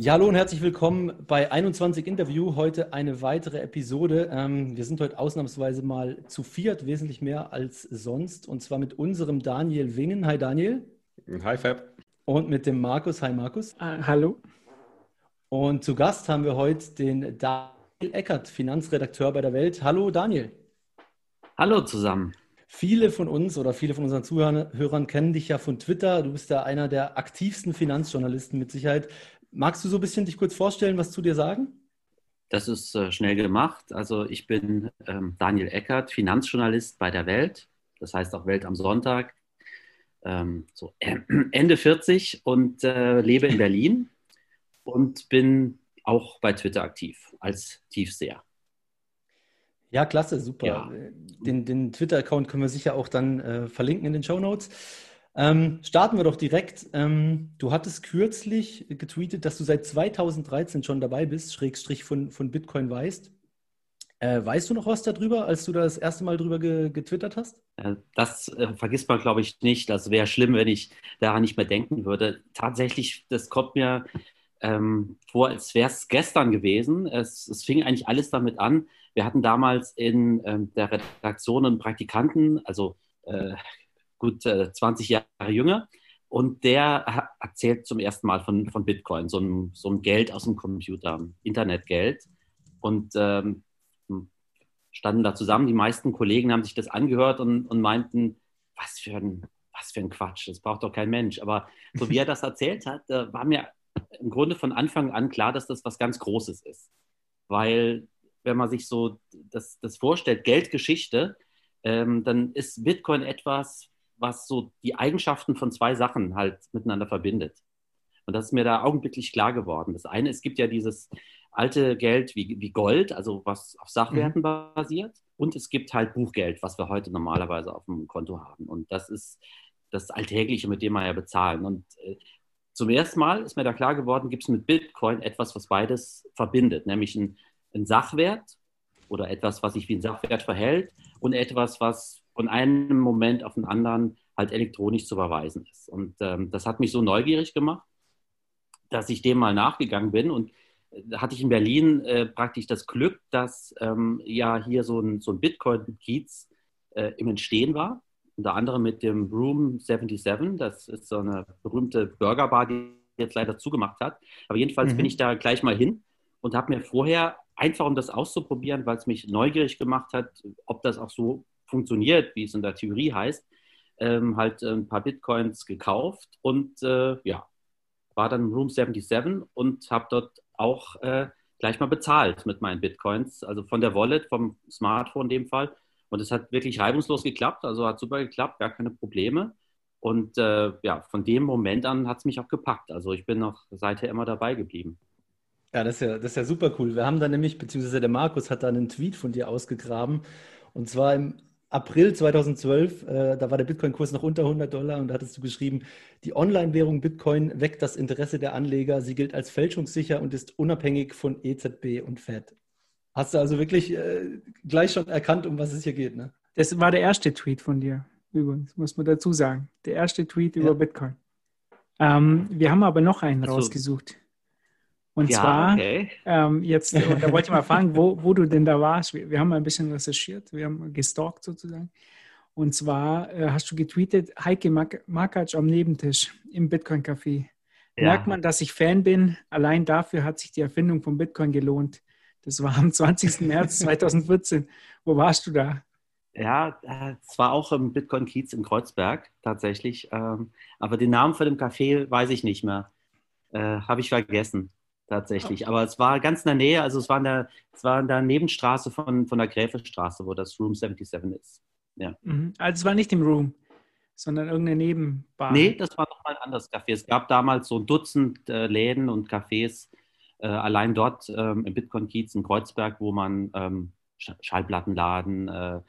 Ja, hallo und herzlich willkommen bei 21 Interview. Heute eine weitere Episode. Ähm, wir sind heute ausnahmsweise mal zu viert, wesentlich mehr als sonst. Und zwar mit unserem Daniel Wingen. Hi Daniel. Hi Fab. Und mit dem Markus. Hi Markus. Uh, hallo. Und zu Gast haben wir heute den Daniel Eckert, Finanzredakteur bei der Welt. Hallo Daniel. Hallo zusammen. Viele von uns oder viele von unseren Zuhörern kennen dich ja von Twitter. Du bist ja einer der aktivsten Finanzjournalisten mit Sicherheit. Magst du so ein bisschen dich kurz vorstellen, was zu dir sagen? Das ist äh, schnell gemacht. Also ich bin ähm, Daniel Eckert, Finanzjournalist bei der Welt, das heißt auch Welt am Sonntag, ähm, so äh, Ende 40 und äh, lebe in Berlin und bin auch bei Twitter aktiv als Tiefseher. Ja, klasse, super. Ja. Den, den Twitter-Account können wir sicher auch dann äh, verlinken in den Show Notes. Ähm, starten wir doch direkt. Ähm, du hattest kürzlich getweetet, dass du seit 2013 schon dabei bist, Schrägstrich von, von Bitcoin weißt. Äh, weißt du noch was darüber, als du das erste Mal darüber ge getwittert hast? Äh, das äh, vergisst man, glaube ich, nicht. Das wäre schlimm, wenn ich daran nicht mehr denken würde. Tatsächlich, das kommt mir ähm, vor, als wäre es gestern gewesen. Es, es, fing eigentlich alles damit an. Wir hatten damals in ähm, der Redaktion einen Praktikanten, also äh, gut äh, 20 Jahre jünger. Und der erzählt zum ersten Mal von, von Bitcoin, so ein, so ein Geld aus dem Computer, Internetgeld. Und ähm, standen da zusammen. Die meisten Kollegen haben sich das angehört und, und meinten, was für, ein, was für ein Quatsch, das braucht doch kein Mensch. Aber so wie er das erzählt hat, äh, war mir im Grunde von Anfang an klar, dass das was ganz Großes ist. Weil wenn man sich so das, das vorstellt, Geldgeschichte, ähm, dann ist Bitcoin etwas, was so die Eigenschaften von zwei Sachen halt miteinander verbindet. Und das ist mir da augenblicklich klar geworden. Das eine, es gibt ja dieses alte Geld wie, wie Gold, also was auf Sachwerten mhm. basiert. Und es gibt halt Buchgeld, was wir heute normalerweise auf dem Konto haben. Und das ist das Alltägliche, mit dem wir ja bezahlen. Und äh, zum ersten Mal ist mir da klar geworden, gibt es mit Bitcoin etwas, was beides verbindet, nämlich ein, ein Sachwert oder etwas, was sich wie ein Sachwert verhält und etwas, was von einem Moment auf den anderen halt elektronisch zu überweisen ist. Und ähm, das hat mich so neugierig gemacht, dass ich dem mal nachgegangen bin. Und äh, da hatte ich in Berlin äh, praktisch das Glück, dass ähm, ja hier so ein, so ein Bitcoin-Kiez äh, im Entstehen war. Unter anderem mit dem Room 77. Das ist so eine berühmte Burgerbar, die jetzt leider zugemacht hat. Aber jedenfalls mhm. bin ich da gleich mal hin und habe mir vorher einfach, um das auszuprobieren, weil es mich neugierig gemacht hat, ob das auch so funktioniert, wie es in der Theorie heißt, ähm, halt ein paar Bitcoins gekauft und äh, ja, war dann Room 77 und habe dort auch äh, gleich mal bezahlt mit meinen Bitcoins, also von der Wallet, vom Smartphone in dem Fall. Und es hat wirklich reibungslos geklappt, also hat super geklappt, gar keine Probleme. Und äh, ja, von dem Moment an hat es mich auch gepackt. Also ich bin noch seither immer dabei geblieben. Ja, das ist ja, das ist ja super cool. Wir haben da nämlich, beziehungsweise der Markus hat da einen Tweet von dir ausgegraben. Und zwar im April 2012, äh, da war der Bitcoin-Kurs noch unter 100 Dollar und da hattest du geschrieben, die Online-Währung Bitcoin weckt das Interesse der Anleger. Sie gilt als fälschungssicher und ist unabhängig von EZB und Fed. Hast du also wirklich äh, gleich schon erkannt, um was es hier geht, ne? Das war der erste Tweet von dir, übrigens, muss man dazu sagen. Der erste Tweet ja. über Bitcoin. Ähm, wir haben aber noch einen also, rausgesucht. Und ja, zwar, okay. ähm, jetzt, da wollte ich mal fragen, wo, wo du denn da warst. Wir, wir, haben mal ein bisschen recherchiert, wir haben gestalkt sozusagen. Und zwar äh, hast du getweetet, Heike Makac am Nebentisch im Bitcoin-Café. Ja. Merkt man, dass ich Fan bin? Allein dafür hat sich die Erfindung von Bitcoin gelohnt. Das war am 20. März 2014. Wo warst du da? Ja, es war auch im Bitcoin-Kiez in Kreuzberg tatsächlich. Ähm, aber den Namen von dem Café weiß ich nicht mehr. Äh, Habe ich vergessen tatsächlich. Aber es war ganz in der Nähe, also es war in der, es war in der Nebenstraße von, von der Gräfestraße, wo das Room 77 ist. Ja. Mhm. Also es war nicht im Room, sondern irgendeine Nebenbar. Nee, das war nochmal ein anderes Café. Es gab damals so ein Dutzend äh, Läden und Cafés, äh, allein dort ähm, im Bitcoin-Kiez in Kreuzberg, wo man ähm, Schallplattenladen, äh,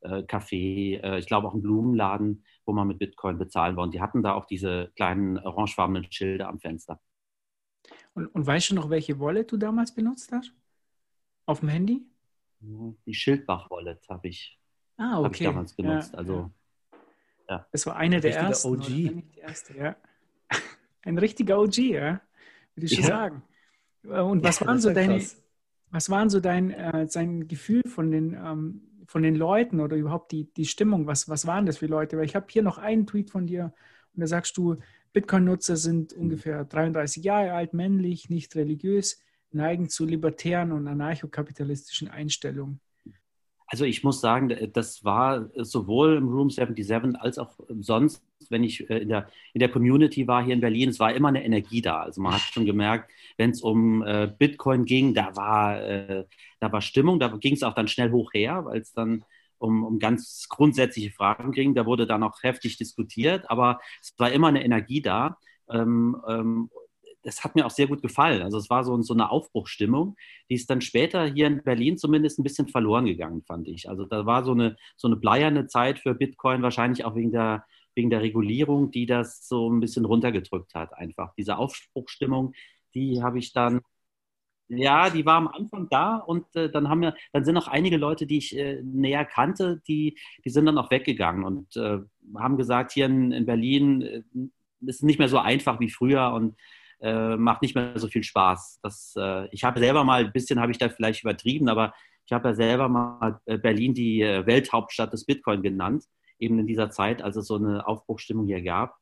äh, Café, äh, ich glaube auch einen Blumenladen, wo man mit Bitcoin bezahlen wollte. Und die hatten da auch diese kleinen orangefarbenen Schilder am Fenster. Und, und weißt du noch, welche Wallet du damals benutzt hast? Auf dem Handy? Die Schildbach-Wallet habe ich, ah, okay. hab ich damals benutzt. Ja, also, ja. Das war eine der ersten. OG. Erste, ja. Ein richtiger OG, ja. würde ich schon ja. sagen. Äh, und was ja, waren so deine, was waren so dein, äh, sein Gefühl von den, ähm, von den Leuten oder überhaupt die, die Stimmung? Was, was waren das für Leute? Weil ich habe hier noch einen Tweet von dir und da sagst du, Bitcoin-Nutzer sind mhm. ungefähr 33 Jahre alt, männlich, nicht religiös, neigen zu libertären und anarchokapitalistischen Einstellungen. Also ich muss sagen, das war sowohl im Room 77 als auch sonst, wenn ich äh, in der, in der Community war hier in Berlin, es war immer eine Energie da. Also man hat schon gemerkt, wenn es um äh, Bitcoin ging, da war, äh, da war Stimmung, da ging es auch dann schnell hoch her, weil es dann um, um ganz grundsätzliche Fragen ging. Da wurde dann auch heftig diskutiert, aber es war immer eine Energie da. Ähm, ähm, das hat mir auch sehr gut gefallen. Also es war so, so eine Aufbruchstimmung, die ist dann später hier in Berlin zumindest ein bisschen verloren gegangen, fand ich. Also da war so eine, so eine bleierne Zeit für Bitcoin, wahrscheinlich auch wegen der, wegen der Regulierung, die das so ein bisschen runtergedrückt hat, einfach. Diese Aufbruchstimmung, die habe ich dann ja, die war am Anfang da und äh, dann haben wir, dann sind auch einige Leute, die ich äh, näher kannte, die, die sind dann auch weggegangen und äh, haben gesagt, hier in, in Berlin äh, ist nicht mehr so einfach wie früher und äh, macht nicht mehr so viel Spaß. Das, äh, ich habe selber mal, ein bisschen habe ich da vielleicht übertrieben, aber ich habe ja selber mal Berlin die Welthauptstadt des Bitcoin genannt, eben in dieser Zeit, als es so eine Aufbruchstimmung hier gab.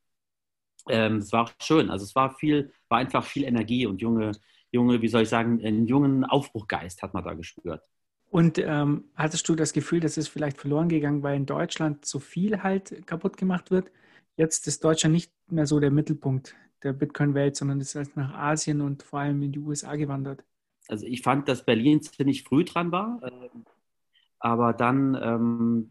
Ähm, es war schön. Also es war viel, war einfach viel Energie und junge, junge, wie soll ich sagen, einen jungen Aufbruchgeist hat man da gespürt. Und ähm, hattest du das Gefühl, dass es vielleicht verloren gegangen, weil in Deutschland so viel halt kaputt gemacht wird? Jetzt ist Deutschland nicht mehr so der Mittelpunkt der Bitcoin-Welt, sondern ist halt nach Asien und vor allem in die USA gewandert. Also ich fand, dass Berlin ziemlich früh dran war, äh, aber dann ähm,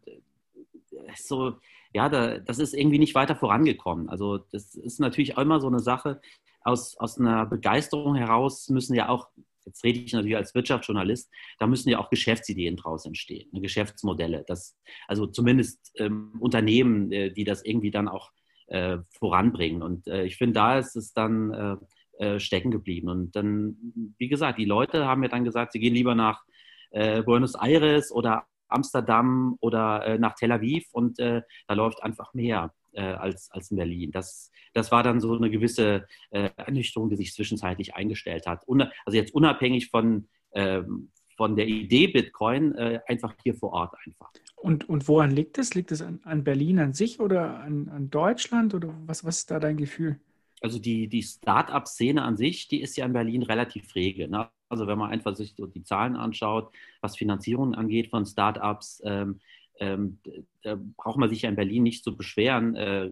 so, ja, da, das ist irgendwie nicht weiter vorangekommen. Also das ist natürlich auch immer so eine Sache, aus, aus einer Begeisterung heraus müssen ja auch, jetzt rede ich natürlich als Wirtschaftsjournalist, da müssen ja auch Geschäftsideen draus entstehen, ne, Geschäftsmodelle. Das, also zumindest ähm, Unternehmen, äh, die das irgendwie dann auch äh, voranbringen. Und äh, ich finde, da ist es dann äh, äh, stecken geblieben. Und dann, wie gesagt, die Leute haben mir dann gesagt, sie gehen lieber nach äh, Buenos Aires oder Amsterdam oder nach Tel Aviv und da läuft einfach mehr als, als in Berlin. Das, das war dann so eine gewisse Ernüchterung, die sich zwischenzeitlich eingestellt hat. also jetzt unabhängig von, ähm, von der Idee Bitcoin, einfach hier vor Ort einfach. Und, und woran liegt es? Liegt es an, an Berlin an sich oder an, an Deutschland? Oder was, was ist da dein Gefühl? Also die, die Start-up-Szene an sich, die ist ja in Berlin relativ rege. Ne? Also wenn man einfach sich die Zahlen anschaut, was Finanzierung angeht von Start-ups, ähm, ähm, da braucht man sich ja in Berlin nicht zu beschweren, äh,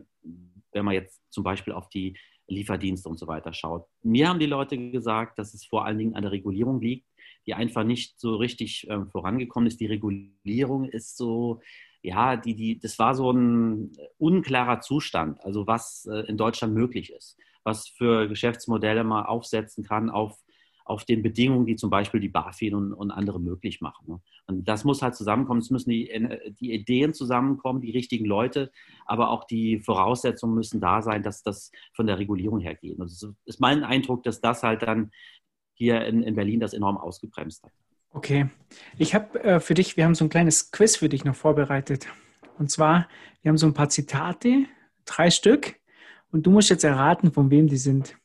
wenn man jetzt zum Beispiel auf die Lieferdienste und so weiter schaut. Mir haben die Leute gesagt, dass es vor allen Dingen an der Regulierung liegt die einfach nicht so richtig äh, vorangekommen ist. Die Regulierung ist so, ja, die, die, das war so ein unklarer Zustand, also was äh, in Deutschland möglich ist, was für Geschäftsmodelle man aufsetzen kann auf, auf den Bedingungen, die zum Beispiel die BaFin und, und andere möglich machen. Ne? Und das muss halt zusammenkommen, es müssen die, die Ideen zusammenkommen, die richtigen Leute, aber auch die Voraussetzungen müssen da sein, dass das von der Regulierung her geht. Und es ist mein Eindruck, dass das halt dann hier in, in Berlin das enorm ausgebremst hat. Okay. Ich habe äh, für dich, wir haben so ein kleines Quiz für dich noch vorbereitet. Und zwar, wir haben so ein paar Zitate, drei Stück, und du musst jetzt erraten, von wem die sind.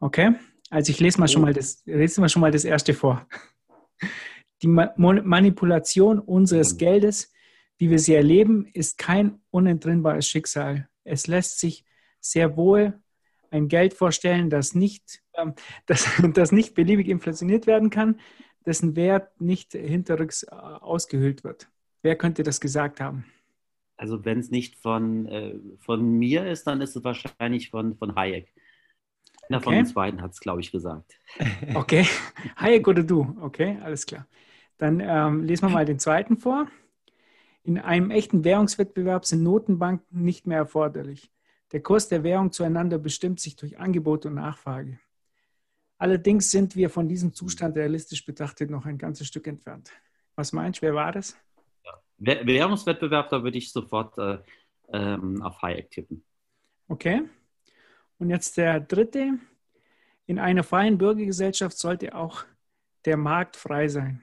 Okay? Also ich lese mal schon mal das, lese mal schon mal das erste vor. Die Ma Manipulation unseres Geldes, wie wir sie erleben, ist kein unentrinnbares Schicksal. Es lässt sich sehr wohl ein Geld vorstellen, das nicht, ähm, das, das nicht beliebig inflationiert werden kann, dessen Wert nicht hinterrücks äh, ausgehöhlt wird. Wer könnte das gesagt haben? Also wenn es nicht von, äh, von mir ist, dann ist es wahrscheinlich von, von Hayek. Einer okay. von uns beiden hat es, glaube ich, gesagt. Okay, Hayek oder du? Okay, alles klar. Dann ähm, lesen wir mal den zweiten vor. In einem echten Währungswettbewerb sind Notenbanken nicht mehr erforderlich. Der Kurs der Währung zueinander bestimmt sich durch Angebot und Nachfrage. Allerdings sind wir von diesem Zustand realistisch betrachtet noch ein ganzes Stück entfernt. Was meinst du, wer war das? Währungswettbewerb, da würde ich sofort äh, ähm, auf Hayek tippen. Okay. Und jetzt der dritte. In einer freien Bürgergesellschaft sollte auch der Markt frei sein.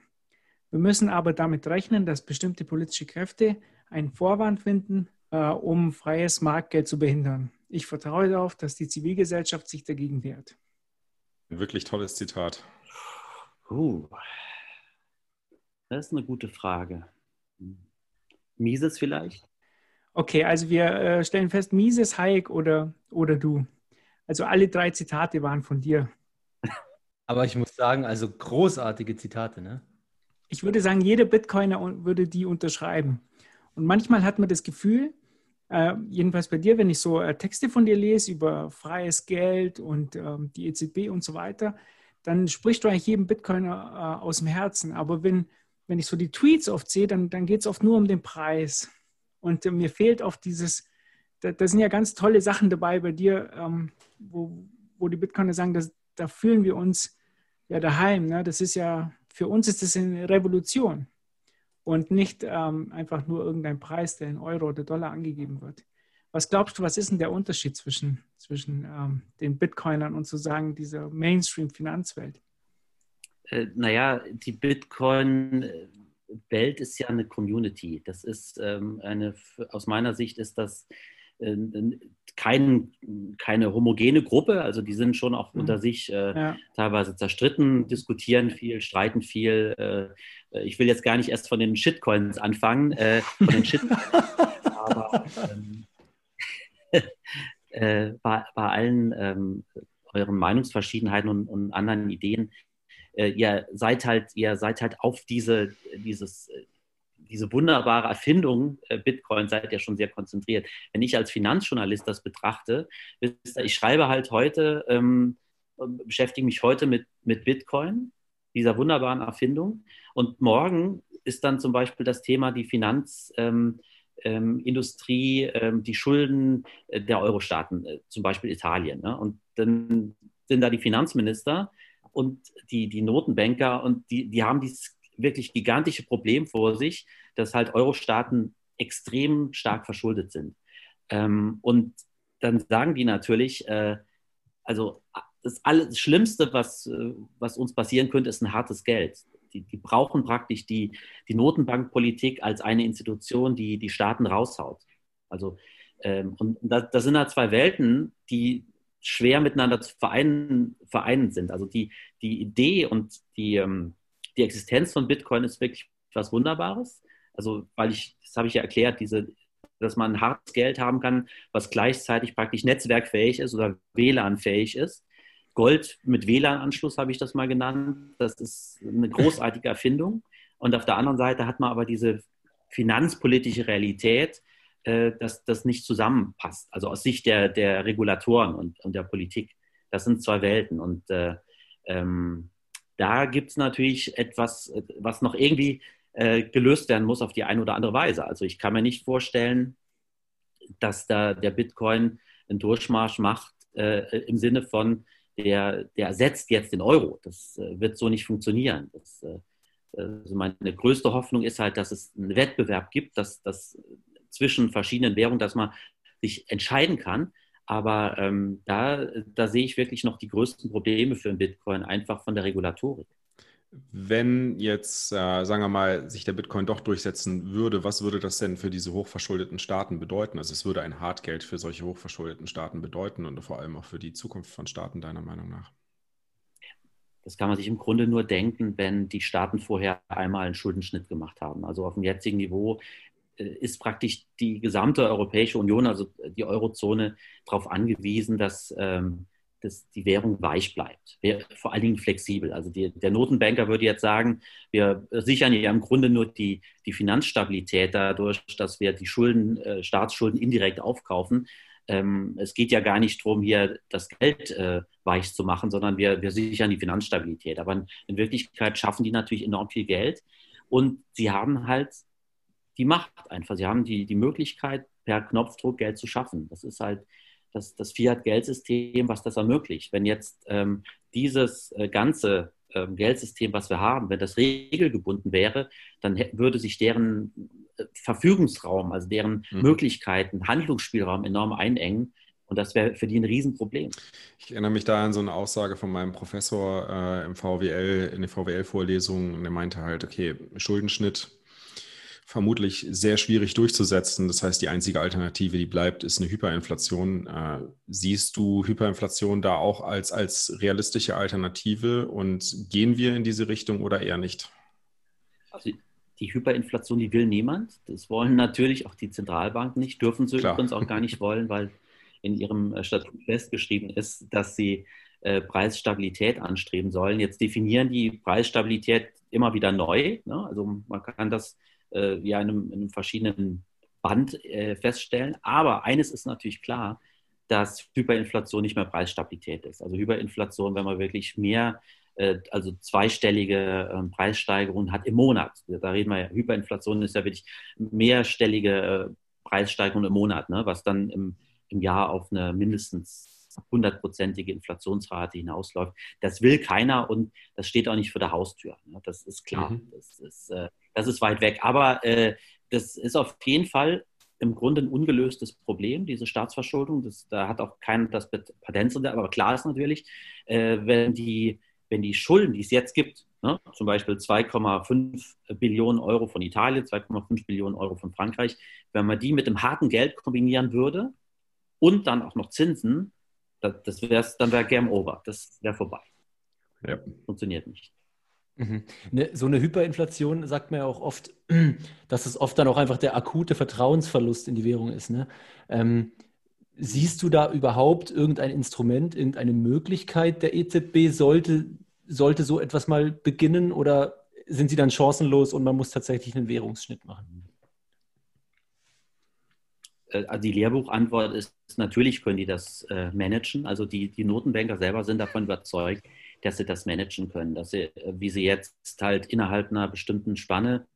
Wir müssen aber damit rechnen, dass bestimmte politische Kräfte einen Vorwand finden, äh, um freies Marktgeld zu behindern. Ich vertraue darauf, dass die Zivilgesellschaft sich dagegen wehrt. Ein wirklich tolles Zitat. Uh, das ist eine gute Frage. Mises vielleicht? Okay, also wir äh, stellen fest, Mises, Hayek oder, oder du. Also alle drei Zitate waren von dir. Aber ich muss sagen, also großartige Zitate, ne? Ich würde sagen, jeder Bitcoiner würde die unterschreiben. Und manchmal hat man das Gefühl, äh, jedenfalls bei dir, wenn ich so äh, Texte von dir lese über freies Geld und ähm, die EZB und so weiter, dann sprichst du eigentlich jedem Bitcoiner äh, aus dem Herzen. Aber wenn, wenn ich so die Tweets oft sehe, dann, dann geht es oft nur um den Preis. Und äh, mir fehlt oft dieses, da, da, sind ja ganz tolle Sachen dabei bei dir, ähm, wo, wo die Bitcoiner sagen, dass, da fühlen wir uns ja daheim. Ne? Das ist ja, für uns ist das eine Revolution und nicht ähm, einfach nur irgendein Preis, der in Euro oder Dollar angegeben wird. Was glaubst du, was ist denn der Unterschied zwischen, zwischen ähm, den Bitcoinern und sozusagen dieser Mainstream-Finanzwelt? Äh, naja, die Bitcoin-Welt ist ja eine Community. Das ist ähm, eine, aus meiner Sicht ist das kein, keine homogene Gruppe, also die sind schon auch mhm. unter sich äh, ja. teilweise zerstritten, diskutieren viel, streiten viel. Äh, ich will jetzt gar nicht erst von den Shitcoins anfangen, äh, von den Shit aber ähm, äh, bei, bei, allen ähm, euren Meinungsverschiedenheiten und, und anderen Ideen, äh, ihr seid halt, ihr seid halt auf diese, dieses diese wunderbare Erfindung äh, Bitcoin seid ihr schon sehr konzentriert. Wenn ich als Finanzjournalist das betrachte, ich schreibe halt heute, ähm, beschäftige mich heute mit, mit Bitcoin, dieser wunderbaren Erfindung. Und morgen ist dann zum Beispiel das Thema die Finanzindustrie, ähm, ähm, ähm, die Schulden äh, der Euro-Staaten, äh, zum Beispiel Italien. Ne? Und dann sind da die Finanzminister und die, die Notenbanker und die, die haben dieses wirklich gigantische Problem vor sich, dass halt Euro-Staaten extrem stark verschuldet sind. Ähm, und dann sagen die natürlich, äh, also das, alles, Schlimmste, was, äh, was uns passieren könnte, ist ein hartes Geld. Die, die brauchen praktisch die, die Notenbankpolitik als eine Institution, die die Staaten raushaut. Also, ähm, und das, das sind halt zwei Welten, die schwer miteinander zu vereinen, vereinen sind. Also die, die Idee und die, ähm, die Existenz von Bitcoin ist wirklich was Wunderbares. Also, weil ich, das habe ich ja erklärt, diese, dass man hartes Geld haben kann, was gleichzeitig praktisch netzwerkfähig ist oder WLAN-fähig ist. Gold mit WLAN-Anschluss habe ich das mal genannt. Das ist eine großartige Erfindung. Und auf der anderen Seite hat man aber diese finanzpolitische Realität, äh, dass das nicht zusammenpasst. Also aus Sicht der, der Regulatoren und, und der Politik. Das sind zwei Welten. Und äh, ähm, da gibt es natürlich etwas, was noch irgendwie äh, gelöst werden muss auf die eine oder andere Weise. Also ich kann mir nicht vorstellen, dass da der Bitcoin einen Durchmarsch macht äh, im Sinne von, der, der ersetzt jetzt den Euro. Das äh, wird so nicht funktionieren. Das, äh, also meine größte Hoffnung ist halt, dass es einen Wettbewerb gibt, dass, dass zwischen verschiedenen Währungen, dass man sich entscheiden kann. Aber ähm, da, da sehe ich wirklich noch die größten Probleme für den Bitcoin, einfach von der Regulatorik. Wenn jetzt, äh, sagen wir mal, sich der Bitcoin doch durchsetzen würde, was würde das denn für diese hochverschuldeten Staaten bedeuten? Also es würde ein Hartgeld für solche hochverschuldeten Staaten bedeuten und vor allem auch für die Zukunft von Staaten, deiner Meinung nach? Das kann man sich im Grunde nur denken, wenn die Staaten vorher einmal einen Schuldenschnitt gemacht haben. Also auf dem jetzigen Niveau ist praktisch die gesamte Europäische Union, also die Eurozone, darauf angewiesen, dass, ähm, dass die Währung weich bleibt, vor allen Dingen flexibel. Also die, der Notenbanker würde jetzt sagen, wir sichern ja im Grunde nur die, die Finanzstabilität dadurch, dass wir die Schulden, äh, Staatsschulden indirekt aufkaufen. Ähm, es geht ja gar nicht darum, hier das Geld äh, weich zu machen, sondern wir, wir sichern die Finanzstabilität. Aber in Wirklichkeit schaffen die natürlich enorm viel Geld. Und sie haben halt die Macht einfach. Sie haben die, die Möglichkeit, per Knopfdruck Geld zu schaffen. Das ist halt das, das Fiat-Geldsystem, was das ermöglicht. Wenn jetzt ähm, dieses äh, ganze ähm, Geldsystem, was wir haben, wenn das regelgebunden wäre, dann würde sich deren äh, Verfügungsraum, also deren mhm. Möglichkeiten, Handlungsspielraum enorm einengen. Und das wäre für die ein Riesenproblem. Ich erinnere mich da an so eine Aussage von meinem Professor äh, im VWL, in der VWL-Vorlesung. Und er meinte halt, okay, Schuldenschnitt vermutlich sehr schwierig durchzusetzen. Das heißt, die einzige Alternative, die bleibt, ist eine Hyperinflation. Äh, siehst du Hyperinflation da auch als, als realistische Alternative und gehen wir in diese Richtung oder eher nicht? Also die Hyperinflation, die will niemand. Das wollen natürlich auch die Zentralbanken nicht, dürfen sie Klar. übrigens auch gar nicht wollen, weil in ihrem äh, Statut festgeschrieben ist, dass sie äh, Preisstabilität anstreben sollen. Jetzt definieren die Preisstabilität immer wieder neu. Ne? Also man kann das äh, ja in einem, in einem, verschiedenen Band äh, feststellen. Aber eines ist natürlich klar, dass Hyperinflation nicht mehr Preisstabilität ist. Also Hyperinflation, wenn man wirklich mehr, äh, also zweistellige äh, Preissteigerungen hat im Monat. Da reden wir ja, Hyperinflation ist ja wirklich mehrstellige äh, Preissteigerung im Monat, ne? was dann im, im Jahr auf eine mindestens hundertprozentige Inflationsrate hinausläuft. Das will keiner und das steht auch nicht vor der Haustür. Ne? Das ist klar. Mhm. Das, ist, äh, das ist weit weg. Aber äh, das ist auf jeden Fall im Grunde ein ungelöstes Problem, diese Staatsverschuldung. Das, da hat auch keiner das Patent aber klar ist natürlich, äh, wenn, die, wenn die Schulden, die es jetzt gibt, ne, zum Beispiel 2,5 Billionen Euro von Italien, 2,5 Billionen Euro von Frankreich, wenn man die mit dem harten Geld kombinieren würde und dann auch noch Zinsen, das, das wär's, dann wäre Game Over. Das wäre vorbei. Ja. Funktioniert nicht. Mhm. Ne, so eine Hyperinflation sagt man ja auch oft, dass es oft dann auch einfach der akute Vertrauensverlust in die Währung ist. Ne? Ähm, siehst du da überhaupt irgendein Instrument, irgendeine Möglichkeit der EZB? Sollte, sollte so etwas mal beginnen oder sind sie dann chancenlos und man muss tatsächlich einen Währungsschnitt machen? Äh, also die Lehrbuchantwort ist, natürlich können die das äh, managen. Also die, die Notenbanker selber sind davon überzeugt, dass sie das managen können, dass sie, äh, wie sie jetzt halt innerhalb einer bestimmten Spanne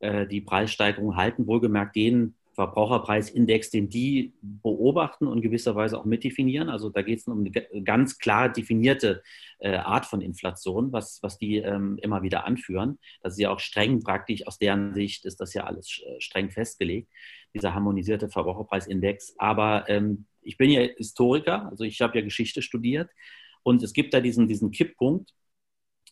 äh, die Preissteigerung halten, wohlgemerkt den Verbraucherpreisindex, den die beobachten und gewisserweise auch mitdefinieren. Also da geht es um eine ganz klar definierte äh, Art von Inflation, was, was die ähm, immer wieder anführen. Das ist ja auch streng praktisch, aus deren Sicht ist das ja alles streng festgelegt, dieser harmonisierte Verbraucherpreisindex. Aber ähm, ich bin ja Historiker, also ich habe ja Geschichte studiert und es gibt da diesen, diesen Kipppunkt,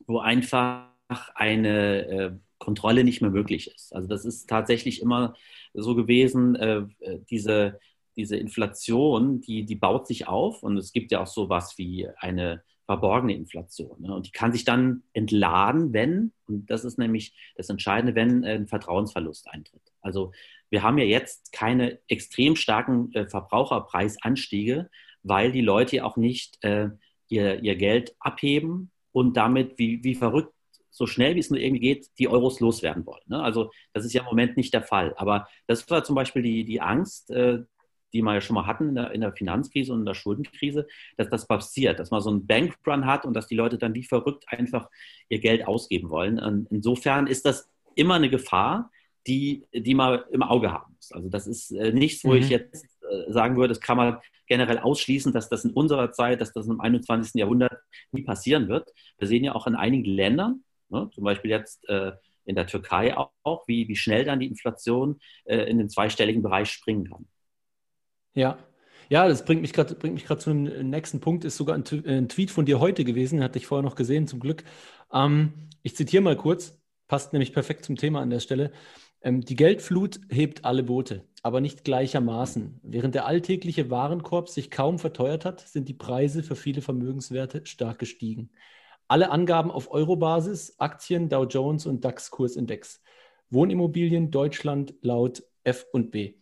wo einfach eine äh, Kontrolle nicht mehr möglich ist. Also das ist tatsächlich immer so gewesen, äh, äh, diese, diese Inflation, die, die baut sich auf und es gibt ja auch so was wie eine verborgene Inflation. Ne? Und die kann sich dann entladen, wenn, und das ist nämlich das Entscheidende, wenn ein Vertrauensverlust eintritt. Also wir haben ja jetzt keine extrem starken äh, Verbraucherpreisanstiege, weil die Leute ja auch nicht äh, ihr, ihr Geld abheben und damit wie, wie verrückt so schnell wie es nur irgendwie geht, die Euros loswerden wollen. Ne? Also das ist ja im Moment nicht der Fall. Aber das war zum Beispiel die, die Angst, äh, die wir ja schon mal hatten in der, in der, Finanzkrise und in der Schuldenkrise, dass das passiert, dass man so einen Bankrun hat und dass die Leute dann wie verrückt einfach ihr Geld ausgeben wollen. Und insofern ist das immer eine Gefahr, die, die man im Auge haben muss. Also das ist äh, nichts, wo mhm. ich jetzt sagen würde, das kann man generell ausschließen, dass das in unserer Zeit, dass das im 21. Jahrhundert nie passieren wird. Wir sehen ja auch in einigen Ländern, Ne? Zum Beispiel jetzt äh, in der Türkei auch, auch, wie, wie schnell dann die Inflation äh, in den zweistelligen Bereich springen kann. Ja, ja, das bringt mich gerade zu einem nächsten Punkt. Ist sogar ein, ein, Tweet von dir heute gewesen, hatte ich vorher noch gesehen, zum Glück. Ähm, ich zitiere mal kurz, passt nämlich perfekt zum Thema an der Stelle. Ähm, die Geldflut hebt alle Boote, aber nicht gleichermaßen. Während der alltägliche Warenkorb sich kaum verteuert hat, sind die Preise für viele Vermögenswerte stark gestiegen. Alle Angaben auf Euro-Basis, Aktien, Dow Jones und DAX-Kursindex. Wohnimmobilien Deutschland laut F und B.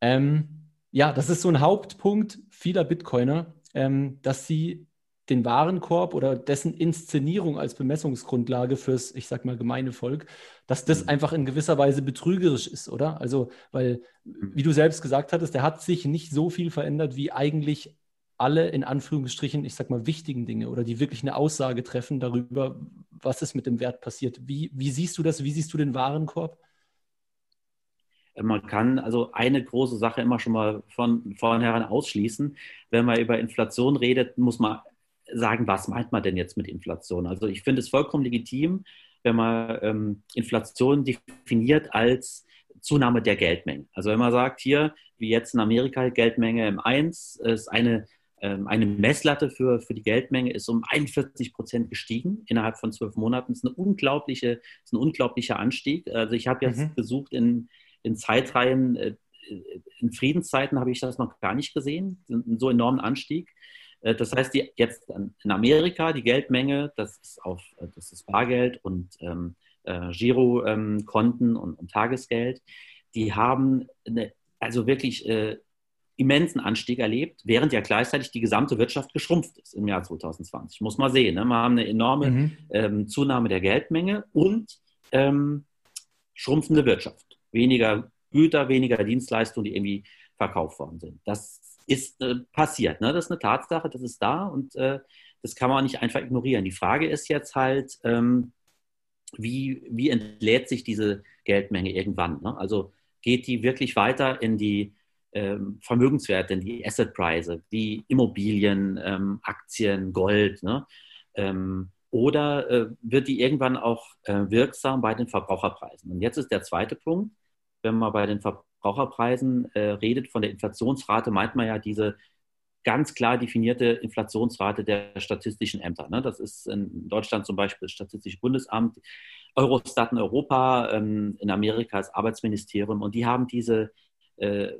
Ähm, ja, das ist so ein Hauptpunkt vieler Bitcoiner, ähm, dass sie den Warenkorb oder dessen Inszenierung als Bemessungsgrundlage fürs, ich sag mal, gemeine Volk, dass das mhm. einfach in gewisser Weise betrügerisch ist, oder? Also, weil, wie du selbst gesagt hattest, der hat sich nicht so viel verändert, wie eigentlich alle in Anführungsstrichen, ich sag mal, wichtigen Dinge oder die wirklich eine Aussage treffen darüber, was ist mit dem Wert passiert. Wie, wie siehst du das? Wie siehst du den Warenkorb? Man kann also eine große Sache immer schon mal von vornherein ausschließen. Wenn man über Inflation redet, muss man sagen, was meint man denn jetzt mit Inflation? Also ich finde es vollkommen legitim, wenn man ähm, Inflation definiert als Zunahme der Geldmenge. Also wenn man sagt, hier, wie jetzt in Amerika, Geldmenge M1 ist eine ähm, eine Messlatte für, für die Geldmenge ist um 41 Prozent gestiegen innerhalb von zwölf Monaten. Das ist, eine unglaubliche, ist ein unglaublicher Anstieg. Also ich habe jetzt mhm. besucht in, in Zeitreihen, äh, in Friedenszeiten habe ich das noch gar nicht gesehen, einen so enormen Anstieg. Äh, das heißt, die, jetzt in Amerika die Geldmenge, das ist auf äh, das ist Bargeld und ähm, äh, Girokonten ähm, und, und, Tagesgeld, die haben eine, also wirklich äh, immensen Anstieg erlebt, während ja gleichzeitig die gesamte Wirtschaft geschrumpft ist im Jahr 2020. Muss man sehen. Ne? Wir haben eine enorme mhm. ähm, Zunahme der Geldmenge und ähm, schrumpfende Wirtschaft. Weniger Güter, weniger Dienstleistungen, die irgendwie verkauft worden sind. Das ist äh, passiert. Ne? Das ist eine Tatsache, das ist da und äh, das kann man nicht einfach ignorieren. Die Frage ist jetzt halt, ähm, wie, wie entlädt sich diese Geldmenge irgendwann? Ne? Also geht die wirklich weiter in die ähm, Vermögenswerte, in die Assetpreise, die Immobilien, ähm, Aktien, Gold? Ne? Ähm, oder äh, wird die irgendwann auch äh, wirksam bei den Verbraucherpreisen? Und jetzt ist der zweite Punkt, wenn man bei den Verbraucherpreisen Verbraucherpreisen äh, redet, von der Inflationsrate, meint man ja diese ganz klar definierte Inflationsrate der statistischen Ämter. Ne? Das ist in Deutschland zum Beispiel das Statistische Bundesamt, Eurostat in Europa, ähm, in Amerika das Arbeitsministerium und die haben diese, äh,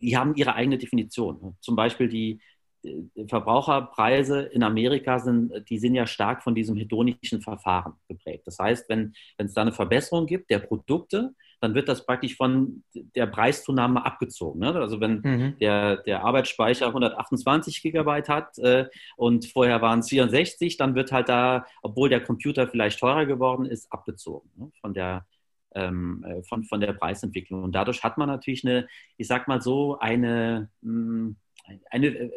die haben ihre eigene Definition. Ne? Zum Beispiel die, die Verbraucherpreise in Amerika sind, die sind ja stark von diesem hedonischen Verfahren geprägt. Das heißt, wenn, wenn es da eine Verbesserung gibt der Produkte, dann wird das praktisch von der Preiszunahme abgezogen. Ne? Also wenn mhm. der, der Arbeitsspeicher 128 Gigabyte hat äh, und vorher waren es 64, dann wird halt da, obwohl der Computer vielleicht teurer geworden ist, abgezogen ne? von der ähm, äh, von, von der Preisentwicklung. Und dadurch hat man natürlich eine, ich sag mal so, eine, hm, eine äh,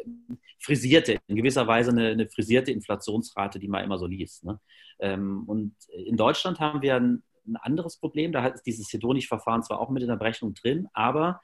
frisierte, in gewisser Weise eine, eine, frisierte Inflationsrate, die man immer so liest. Ne? Ähm, und in Deutschland haben wir ein ein anderes Problem. Da ist dieses Hedonisch-Verfahren zwar auch mit in der Berechnung drin, aber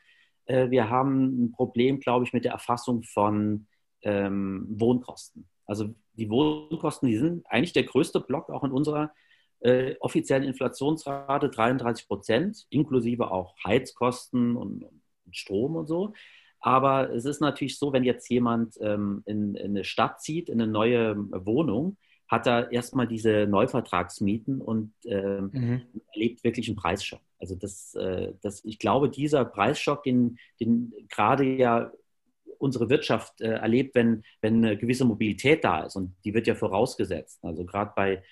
äh, wir haben ein Problem, glaube ich, mit der Erfassung von ähm, Wohnkosten. Also die Wohnkosten, die sind eigentlich der größte Block auch in unserer äh, offiziellen Inflationsrate, 33 Prozent, inklusive auch Heizkosten und, und, Strom und so. Aber es ist natürlich so, wenn jetzt jemand ähm, in, in, eine Stadt zieht, in eine neue Wohnung, hat er erstmal diese Neuvertragsmieten und äh, mhm. erlebt wirklich einen Preisschock. Also das, äh, das, ich glaube, dieser Preisschock, den, den gerade ja unsere Wirtschaft äh, erlebt, wenn, wenn eine gewisse Mobilität da ist und die wird ja vorausgesetzt. Also gerade bei,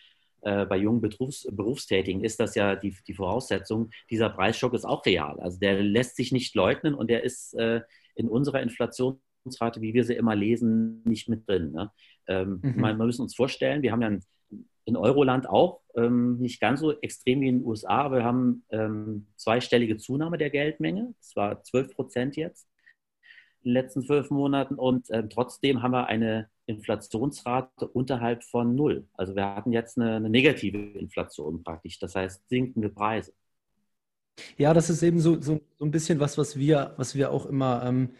äh, bei jungen Berufs Berufstätigen ist das ja die, die Voraussetzung. Dieser Preisschock ist auch real. Also der lässt sich nicht leugnen und der ist äh, in unserer Inflationsrate, wie wir sie immer lesen, nicht mit drin. Ne? Ähm, mhm. man, wir müssen uns vorstellen, wir haben ja in Euroland auch ähm, nicht ganz so extrem wie in den USA, aber wir haben ähm, zweistellige Zunahme der Geldmenge. Das war 12 Prozent jetzt in den letzten zwölf Monaten und äh, trotzdem haben wir eine Inflationsrate unterhalb von null. Also wir hatten jetzt eine, eine negative Inflation praktisch, das heißt sinkende Preise. Ja, das ist eben so, so, so ein bisschen was, was wir, was wir auch immer ähm,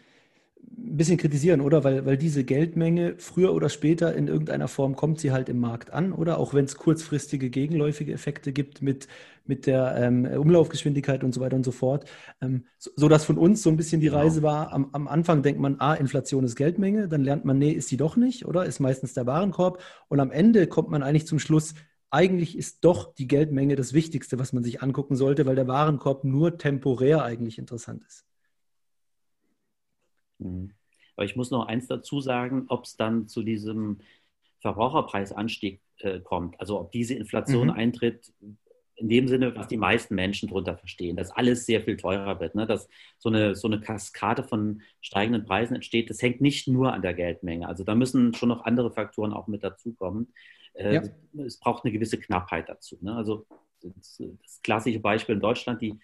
ein bisschen kritisieren, oder? Weil, weil diese Geldmenge früher oder später in irgendeiner Form kommt sie halt im Markt an, oder? Auch wenn es kurzfristige gegenläufige Effekte gibt mit, mit der ähm, Umlaufgeschwindigkeit und so weiter und so fort. Ähm, so, so, dass von uns so ein bisschen die genau. Reise war, am, am Anfang denkt man, ah, Inflation ist Geldmenge, dann lernt man, nee, ist sie doch nicht, oder? Ist meistens der Warenkorb. Und am Ende kommt man eigentlich zum Schluss, eigentlich ist doch die Geldmenge das Wichtigste, was man sich angucken sollte, weil der Warenkorb nur temporär eigentlich interessant ist. Mhm. Aber ich muss noch eins dazu sagen, ob es dann zu diesem Verbraucherpreisanstieg äh, kommt, also ob diese Inflation mhm. eintritt, in dem Sinne, was die meisten Menschen darunter verstehen, dass alles sehr viel teurer wird, ne? dass so eine, so eine Kaskade von steigenden Preisen entsteht. Das hängt nicht nur an der Geldmenge. Also da müssen schon noch andere Faktoren auch mit dazukommen. Äh, ja. Es braucht eine gewisse Knappheit dazu. Ne? Also das, das klassische Beispiel in Deutschland, die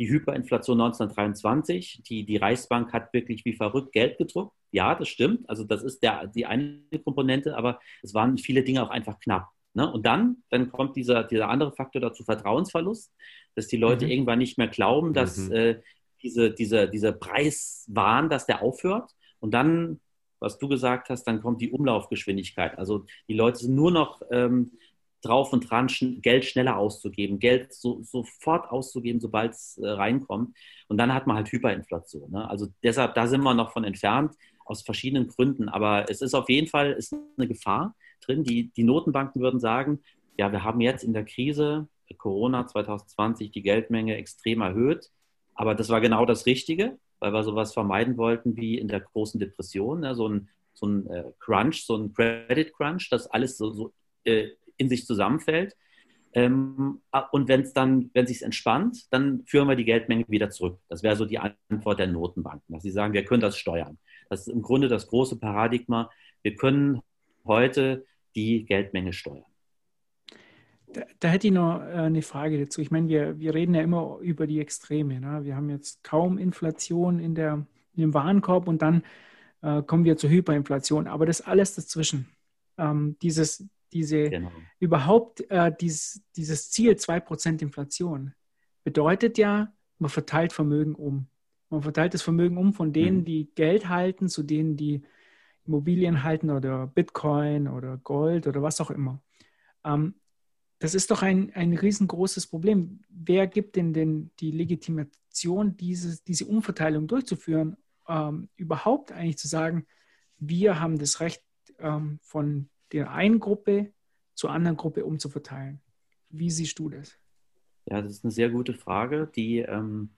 die Hyperinflation 1923. Die, die Reichsbank hat wirklich wie verrückt Geld gedruckt. Ja, das stimmt. Also das ist der, die eine Komponente, aber es waren viele Dinge auch einfach knapp. Ne? Und dann, dann kommt dieser, dieser andere Faktor dazu, Vertrauensverlust, dass die Leute mhm. irgendwann nicht mehr glauben, dass mhm. äh, diese, diese, dieser Preiswahn, dass der aufhört. Und dann, was du gesagt hast, dann kommt die Umlaufgeschwindigkeit. Also die Leute sind nur noch ähm, drauf und dran, Geld schneller auszugeben, Geld so, sofort auszugeben, sobald es äh, reinkommt. Und dann hat man halt Hyperinflation. Ne? Also deshalb, da sind wir noch von entfernt. aus verschiedenen Gründen. Aber es ist auf jeden Fall ist eine Gefahr drin. Die, die Notenbanken würden sagen, ja, wir haben jetzt in der Krise Corona 2020 die Geldmenge extrem erhöht. Aber das war genau das Richtige, weil wir sowas vermeiden wollten wie in der großen Depression, ne? so ein, so ein äh, Crunch, so ein Credit Crunch, dass alles so, so äh, in sich zusammenfällt. Ähm, und wenn es dann, wenn sich entspannt, dann führen wir die Geldmenge wieder zurück. Das wäre so die Antwort der Notenbanken, dass sie sagen, wir können das steuern. Das ist im Grunde das große Paradigma. Wir können heute die Geldmenge steuern. Da, da, hätte ich noch äh, eine Frage dazu. Ich meine, wir, wir reden ja immer über die Extreme. Ne? Wir haben jetzt kaum Inflation in, der, in dem Warenkorb und dann äh, kommen wir zur Hyperinflation. Aber das alles dazwischen, ähm, dieses, diese, genau. überhaupt äh, dieses, dieses Ziel 2% Inflation bedeutet ja, man verteilt Vermögen um. Man verteilt das Vermögen um von denen, mhm. die Geld halten, zu denen, die Immobilien halten oder Bitcoin oder Gold oder was auch immer. Ähm, das ist doch ein, ein riesengroßes Problem. Wer gibt denn, denn die Legitimation, dieses, diese Umverteilung durchzuführen, ähm, überhaupt eigentlich zu sagen, wir haben das Recht, ähm, von der einen Gruppe zur anderen Gruppe umzuverteilen? Wie siehst du das? Ja, das ist eine sehr gute Frage. Die, ähm,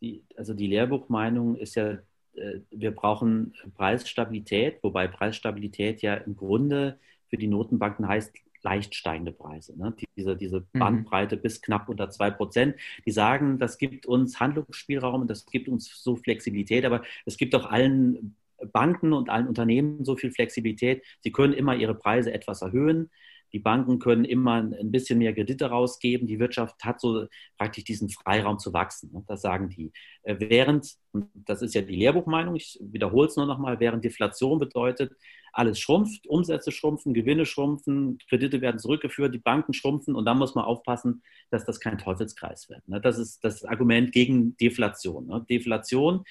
die, also die Lehrbuchmeinung ist ja, äh, wir brauchen Preisstabilität, wobei Preisstabilität ja im Grunde für die Notenbanken heißt, leicht steigende Preise. Ne? Diese, diese mhm. Bandbreite mhm. bis knapp unter 2 Prozent. Die sagen, das gibt uns Handlungsspielraum und das gibt uns so Flexibilität, aber es gibt auch allen Banken und allen Unternehmen so viel Flexibilität. Sie können immer ihre Preise etwas erhöhen. Die Banken können immer ein bisschen mehr Kredite rausgeben. Die Wirtschaft hat so praktisch diesen Freiraum zu wachsen. Ne? Das sagen die. Äh, während, das ist ja die Lehrbuchmeinung, ich wiederhole es nur nochmal, während Deflation bedeutet, alles schrumpft, Umsätze schrumpfen, Gewinne schrumpfen, Kredite werden zurückgeführt, die Banken schrumpfen und dann muss man aufpassen, dass das kein Teufelskreis wird. Ne? Das ist das Argument gegen Deflation. Ne? Deflation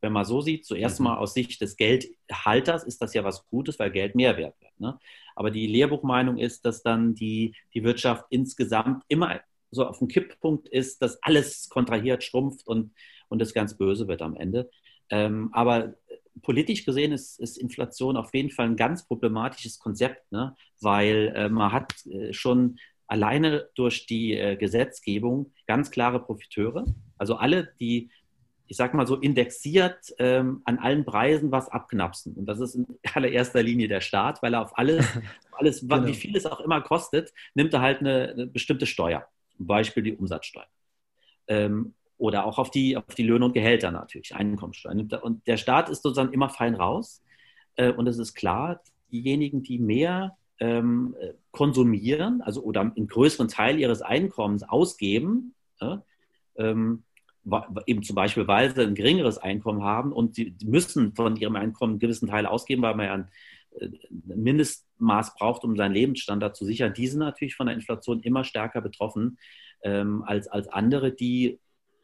wenn man so sieht, zuerst mhm. mal aus Sicht des Geldhalters ist das ja was Gutes, weil Geld mehr wert wird. Ne? Aber die Lehrbuchmeinung ist, dass dann die, die Wirtschaft insgesamt immer so auf dem Kipppunkt ist, dass alles kontrahiert, schrumpft und, und das ganz böse wird am Ende. Ähm, aber politisch gesehen ist, ist, Inflation auf jeden Fall ein ganz problematisches Konzept, ne? weil äh, man hat äh, schon alleine durch die äh, Gesetzgebung ganz klare Profiteure. Also alle, die ich sag mal so, indexiert ähm, an allen Preisen was abknapsen. Und das ist in allererster Linie der Staat, weil er auf alles, alles genau. wie viel es auch immer kostet, nimmt er halt eine, eine bestimmte Steuer. Zum Beispiel die Umsatzsteuer. Ähm, oder auch auf die, auf die Löhne und Gehälter natürlich, Einkommensteuer. Und der Staat ist sozusagen immer fein raus. Äh, und es ist klar, diejenigen, die mehr ähm, konsumieren, also oder einen größeren Teil ihres Einkommens ausgeben, äh, ähm, eben zum Beispiel, weil sie ein geringeres Einkommen haben und sie müssen von ihrem Einkommen einen gewissen Teil ausgeben, weil man ja ein, äh, ein Mindestmaß braucht, um seinen Lebensstandard zu sichern. Die sind natürlich von der Inflation immer stärker betroffen ähm, als, als andere, die,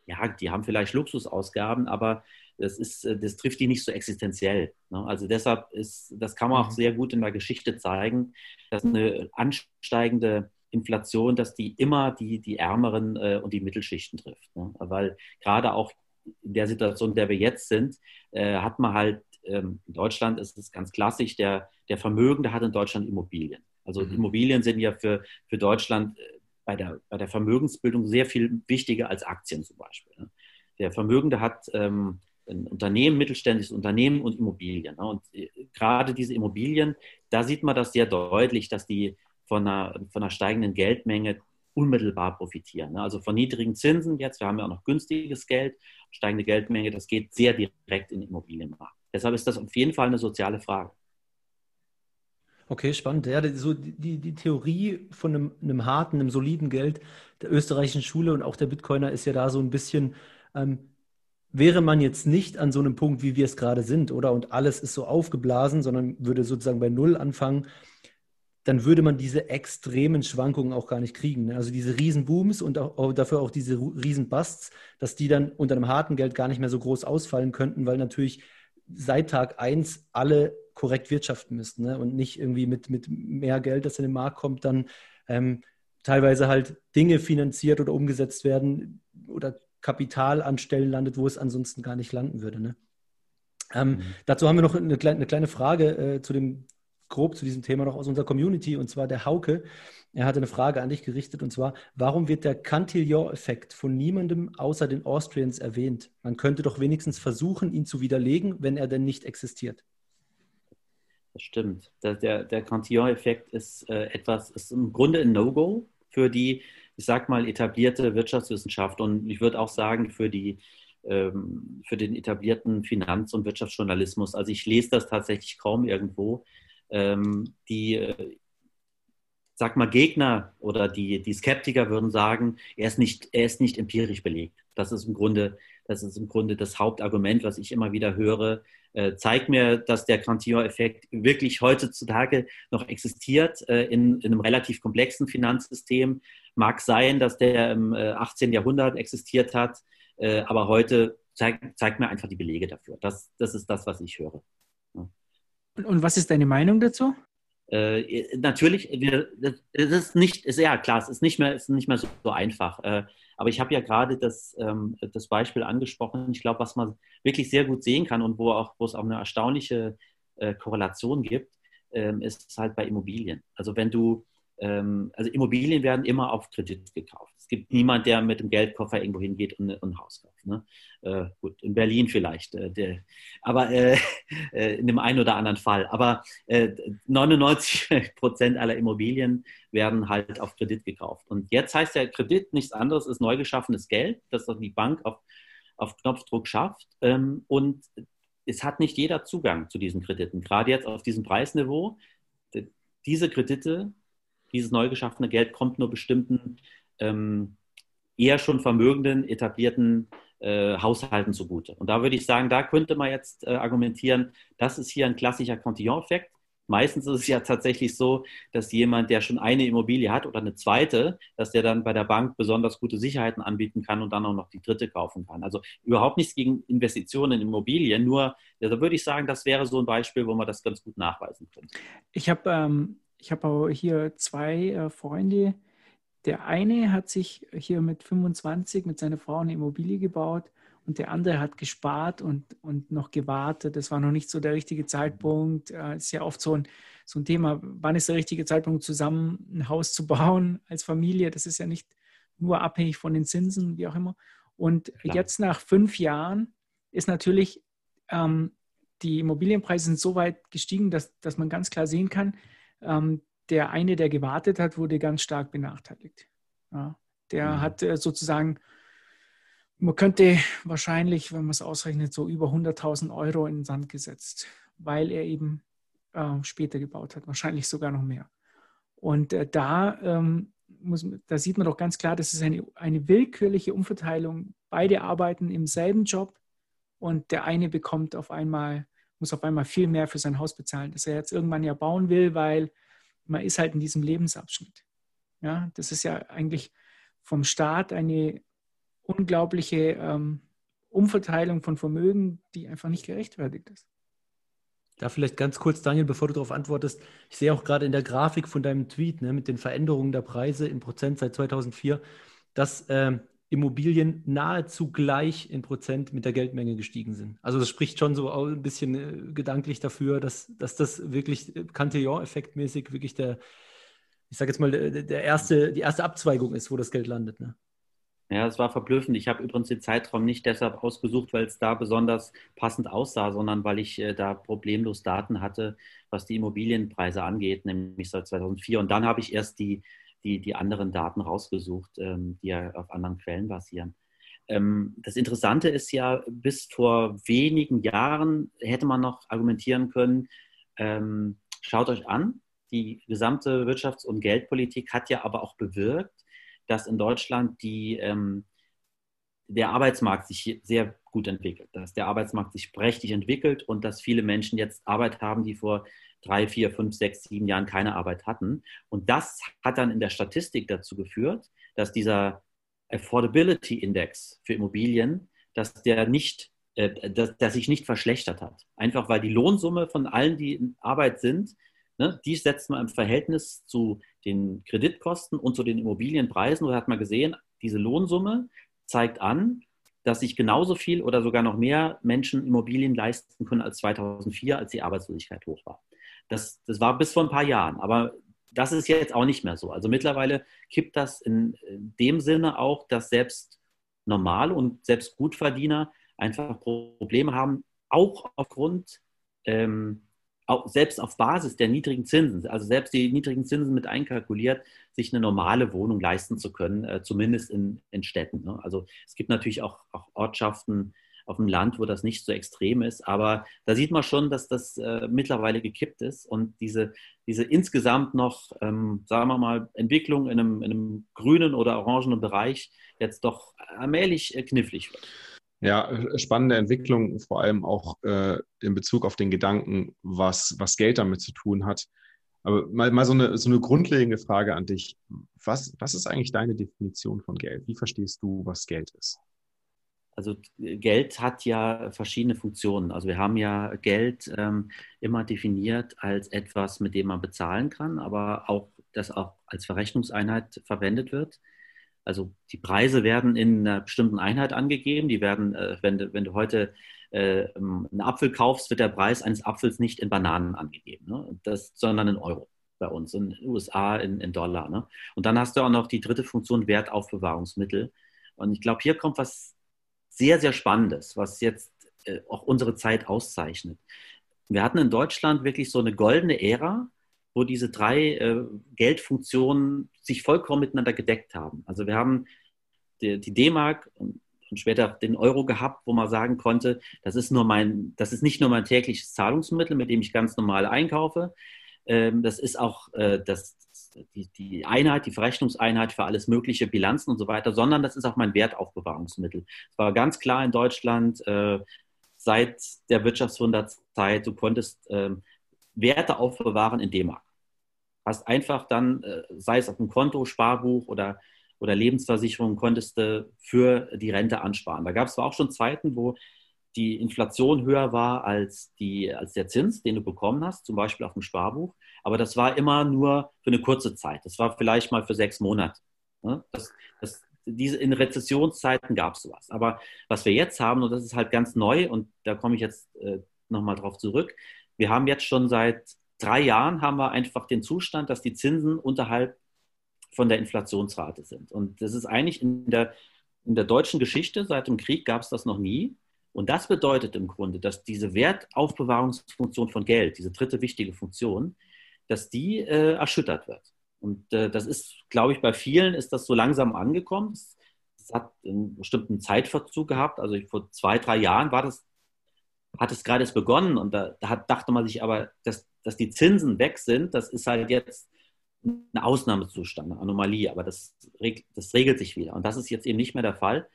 ja, die haben vielleicht Luxusausgaben, aber das, ist, äh, das trifft die nicht so existenziell. Ne? Also deshalb ist, das kann man auch mhm. sehr gut in der Geschichte zeigen, dass eine ansteigende Inflation, dass die immer die, die Ärmeren äh, und die Mittelschichten trifft. Ne? Weil gerade auch in der Situation, in der wir jetzt sind, äh, hat man halt, ähm, in Deutschland ist es ganz klassisch, der, der Vermögende hat in Deutschland Immobilien. Also mhm. Immobilien sind ja für, für Deutschland äh, bei der, bei der Vermögensbildung sehr viel wichtiger als Aktien zum Beispiel. Ne? Der Vermögende hat ähm, ein Unternehmen, mittelständisches Unternehmen und Immobilien. Ne? Und äh, gerade diese Immobilien, da sieht man das sehr deutlich, dass die von einer, von einer steigenden Geldmenge unmittelbar profitieren. Ne? Also von niedrigen Zinsen jetzt, wir haben ja auch noch günstiges Geld, steigende Geldmenge, das geht sehr direkt in den Immobilienmarkt. Deshalb ist das auf jeden Fall eine soziale Frage. Okay, spannend. Ja, so die, die Theorie von einem, einem, harten, einem soliden Geld der österreichischen Schule und auch der Bitcoiner ist ja da so ein bisschen, ähm, wäre man jetzt nicht an so einem Punkt, wie wir es gerade sind, oder? Und alles ist so aufgeblasen, sondern würde sozusagen bei Null anfangen, dann würde man diese extremen Schwankungen auch gar nicht kriegen. Ne? Also diese Riesenbooms und auch, dafür auch diese Riesenbusts, dass die dann unter einem harten Geld gar nicht mehr so groß ausfallen könnten, weil natürlich seit Tag 1 alle korrekt wirtschaften müssten ne? und nicht irgendwie mit, mit mehr Geld, das in den Markt kommt, dann ähm, teilweise halt Dinge finanziert oder umgesetzt werden oder Kapital an Stellen landet, wo es ansonsten gar nicht landen würde. Ne? Ähm, mhm. Dazu haben wir noch eine, eine kleine Frage äh, zu dem grob zu diesem Thema noch aus unserer Community und zwar der Hauke. Er hatte eine Frage an dich gerichtet und zwar, warum wird der Cantillon-Effekt von niemandem außer den Austrians erwähnt? Man könnte doch wenigstens versuchen, ihn zu widerlegen, wenn er denn nicht existiert. Das stimmt. Der, der, der Cantillon-Effekt ist äh, etwas, ist im Grunde ein No-Go für die, ich sag mal, etablierte Wirtschaftswissenschaft und ich würde auch sagen, für die ähm, für den etablierten Finanz- und Wirtschaftsjournalismus. Also ich lese das tatsächlich kaum irgendwo. Ähm, die äh, sag mal, Gegner oder die, die Skeptiker würden sagen, er ist, nicht, er ist nicht empirisch belegt. Das ist im Grunde, das ist im Grunde das Hauptargument, was ich immer wieder höre. Äh, zeig mir, dass der Cantillon-Effekt wirklich heutzutage noch existiert äh, in, in, einem relativ komplexen Finanzsystem. Mag sein, dass der im äh, 18. Jahrhundert existiert hat, äh, aber heute zeigt zeig mir einfach die Belege dafür. Das, das ist das, was ich höre. Und, und was ist deine Meinung dazu? Äh, natürlich, wir, das ist nicht, ist ja klar, es ist nicht mehr, ist nicht mehr so, so einfach. Äh, aber ich habe ja gerade das, ähm, das Beispiel angesprochen. Ich glaube, was man wirklich sehr gut sehen kann und wo, es auch eine erstaunliche äh, Korrelation gibt, ähm, ist halt bei Immobilien. Also wenn du also Immobilien werden immer auf Kredit gekauft. Es gibt niemand, der mit dem Geldkoffer irgendwo hingeht und, und ein Haus kauft. Ne? Äh, gut, in Berlin vielleicht, äh, der, aber äh, äh in dem einen oder anderen Fall. Aber 99 äh, Prozent aller Immobilien werden halt auf Kredit gekauft. Und jetzt heißt der Kredit nichts anderes, ist neu geschaffenes Geld, das die Bank auf, auf Knopfdruck schafft. Ähm, und es hat nicht jeder Zugang zu diesen Krediten. Gerade jetzt auf diesem Preisniveau. Diese Kredite dieses neu geschaffene Geld kommt nur bestimmten ähm, eher schon vermögenden, etablierten äh, Haushalten zugute. Und da würde ich sagen, da könnte man jetzt äh, argumentieren, das ist hier ein klassischer Cantillon-Effekt. Meistens ist es ja tatsächlich so, dass jemand, der schon eine Immobilie hat oder eine zweite, dass der dann bei der Bank besonders gute Sicherheiten anbieten kann und dann auch noch die dritte kaufen kann. Also überhaupt nichts gegen Investitionen in Immobilien, nur da würde ich sagen, das wäre so ein Beispiel, wo man das ganz gut nachweisen könnte. Ich habe ähm, ich habe hier zwei äh, Freunde. Der eine hat sich hier mit 25 mit seiner Frau eine Immobilie gebaut und der andere hat gespart und, und noch gewartet. Das war noch nicht so der richtige Zeitpunkt. Es äh, ist ja oft so ein, so ein Thema, wann ist der richtige Zeitpunkt, zusammen ein Haus zu bauen als Familie. Das ist ja nicht nur abhängig von den Zinsen, wie auch immer. Und Klar. jetzt nach fünf Jahren ist natürlich, ähm, die Immobilienpreise sind so weit gestiegen, dass, dass man ganz klar sehen kann, ähm, der eine, der gewartet hat, wurde ganz stark benachteiligt. Ja, der mhm. hat äh, sozusagen, man könnte wahrscheinlich, wenn man es ausrechnet, so über 100.000 Euro in den Sand gesetzt, weil er eben äh, später gebaut hat, wahrscheinlich sogar noch mehr. Und äh, da, ähm, muss, da sieht man doch ganz klar, das ist eine, eine willkürliche Umverteilung. Beide arbeiten im selben Job und der eine bekommt auf einmal muss auf einmal viel mehr für sein Haus bezahlen, das er jetzt irgendwann ja bauen will, weil man ist halt in diesem Lebensabschnitt. Ja, das ist ja eigentlich vom Staat eine unglaubliche ähm, Umverteilung von Vermögen, die einfach nicht gerechtfertigt ist. Da vielleicht ganz kurz, Daniel, bevor du darauf antwortest. Ich sehe auch gerade in der Grafik von deinem Tweet ne, mit den Veränderungen der Preise in Prozent seit 2004, dass äh, Immobilien nahezu gleich in Prozent mit der Geldmenge gestiegen sind. Also das spricht schon so ein bisschen äh, gedanklich dafür, dass, dass das wirklich äh, Cantillon-effektmäßig wirklich der, ich sage jetzt mal, der, erste, die erste Abzweigung ist, wo das Geld landet. Ne? Ja, es war verblüffend. Ich habe übrigens den Zeitraum nicht deshalb ausgesucht, weil es da besonders passend aussah, sondern weil ich äh, da problemlos Daten hatte, was die Immobilienpreise angeht, nämlich seit 2004. Und dann habe ich erst die die, die anderen Daten rausgesucht, ähm, die ja auf anderen Quellen basieren. Ähm, das Interessante ist ja, bis vor wenigen Jahren hätte man noch argumentieren können, ähm, schaut euch an, die gesamte Wirtschafts- und Geldpolitik hat ja aber auch bewirkt, dass in Deutschland die, ähm, der Arbeitsmarkt sich sehr gut entwickelt, dass der Arbeitsmarkt sich prächtig entwickelt und dass viele Menschen jetzt Arbeit haben, die vor drei, vier, fünf, sechs, sieben Jahren keine Arbeit hatten. Und das hat dann in der Statistik dazu geführt, dass dieser Affordability Index für Immobilien, dass der nicht, äh, dass, dass sich nicht verschlechtert hat. Einfach weil die Lohnsumme von allen, die in Arbeit sind, ne, die setzt man im Verhältnis zu den Kreditkosten und zu den Immobilienpreisen. Da hat man gesehen, diese Lohnsumme zeigt an, dass sich genauso viel oder sogar noch mehr Menschen Immobilien leisten können als 2004, als die Arbeitslosigkeit hoch war. Das, das war bis vor ein paar Jahren, aber das ist jetzt auch nicht mehr so. Also mittlerweile kippt das in, dem Sinne auch, dass selbst normale und selbst Gutverdiener einfach Probleme haben, auch aufgrund, ähm, auch selbst auf Basis der niedrigen Zinsen, also selbst die niedrigen Zinsen mit einkalkuliert, sich eine normale Wohnung leisten zu können, äh, zumindest in, in Städten. Ne? Also es gibt natürlich auch, auch Ortschaften, auf dem Land, wo das nicht so extrem ist. Aber da sieht man schon, dass das äh, mittlerweile gekippt ist und diese, diese insgesamt noch, ähm, sagen wir mal, Entwicklung in einem, in einem grünen oder orangenen Bereich jetzt doch allmählich äh, knifflig wird. Ja, äh, spannende Entwicklung, vor allem auch äh, in Bezug auf den Gedanken, was, was Geld damit zu tun hat. Aber mal, mal so, eine, so eine grundlegende Frage an dich. Was, was ist eigentlich deine Definition von Geld? Wie verstehst du, was Geld ist? Also Geld hat ja verschiedene Funktionen. Also wir haben ja Geld ähm, immer definiert als etwas, mit dem man bezahlen kann, aber auch das auch als Verrechnungseinheit verwendet wird. Also die Preise werden in einer bestimmten Einheit angegeben. Die werden, äh, wenn, du, wenn du heute äh, einen Apfel kaufst, wird der Preis eines Apfels nicht in Bananen angegeben, ne? das, sondern in Euro bei uns, in den USA in, in Dollar. Ne? Und dann hast du auch noch die dritte Funktion Wertaufbewahrungsmittel. Und ich glaube, hier kommt was sehr, sehr Spannendes, was jetzt äh, auch unsere Zeit auszeichnet. Wir hatten in Deutschland wirklich so eine goldene Ära, wo diese drei äh, Geldfunktionen sich vollkommen miteinander gedeckt haben. Also wir haben die, D-Mark und, und, später den Euro gehabt, wo man sagen konnte, das ist nur mein, das ist nicht nur mein tägliches Zahlungsmittel, mit dem ich ganz normal einkaufe. Ähm, das ist auch äh, das, die, die Einheit, die Verrechnungseinheit für alles mögliche, Bilanzen und so weiter, sondern das ist auch mein Wertaufbewahrungsmittel. Es war ganz klar in Deutschland äh, seit der Wirtschaftswunderzeit, du konntest äh, Werte aufbewahren in D-Mark. Hast einfach dann, äh, sei es auf dem Konto, Sparbuch oder, oder Lebensversicherung, konntest du für die Rente ansparen. Da gab es auch schon Zeiten, wo die Inflation höher war als, die, als der Zins, den du bekommen hast, zum Beispiel auf dem Sparbuch. Aber das war immer nur für eine kurze Zeit. Das war vielleicht mal für sechs Monate. Ne? Das, das, diese, in Rezessionszeiten gab es sowas. Aber was wir jetzt haben, und das ist halt ganz neu, und da komme ich jetzt äh, nochmal drauf zurück, wir haben jetzt schon seit drei Jahren haben wir einfach den Zustand, dass die Zinsen unterhalb von der Inflationsrate sind. Und das ist eigentlich in der, in der deutschen Geschichte, seit dem Krieg gab es das noch nie. Und das bedeutet im Grunde, dass diese Wertaufbewahrungsfunktion von Geld, diese dritte wichtige Funktion, dass die äh, erschüttert wird. Und äh, das ist, glaube ich, bei vielen ist das so langsam angekommen. Es, hat einen bestimmten Zeitverzug gehabt. Also vor zwei, drei Jahren war das, hat es gerade erst begonnen und da, da hat, dachte man sich aber, dass, dass die Zinsen weg sind, das ist halt jetzt ein Ausnahmezustand, eine Anomalie, aber das, das regelt sich wieder. Und das ist jetzt eben nicht mehr der Fall.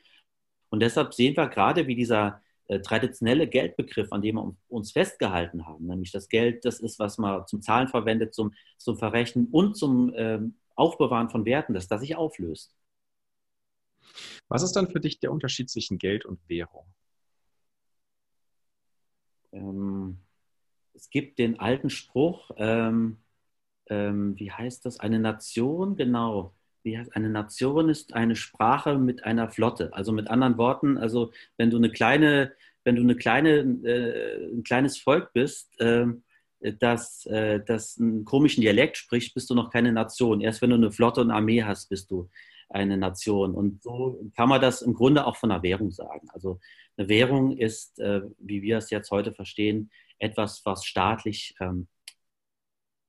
Und deshalb sehen wir gerade, wie dieser traditionelle Geldbegriff, an dem wir uns festgehalten haben, nämlich das Geld, das ist, was man zum Zahlen verwendet, zum, zum Verrechnen und zum ähm, Aufbewahren von Werten, dass das sich auflöst. Was ist dann für dich der Unterschied zwischen Geld und Währung? Ähm, es gibt den alten Spruch, ähm, ähm wie heißt das? Eine Nation, genau wie heißt, eine Nation ist eine Sprache mit einer Flotte. Also mit anderen Worten, also wenn du eine kleine, wenn du eine kleine, äh, ein kleines Volk bist, äh, das, äh, das einen komischen Dialekt spricht, bist du noch keine Nation. Erst wenn du eine Flotte und Armee hast, bist du eine Nation. Und so kann man das im Grunde auch von einer Währung sagen. Also eine Währung ist, äh, wie wir es jetzt heute verstehen, etwas, was staatlich ähm,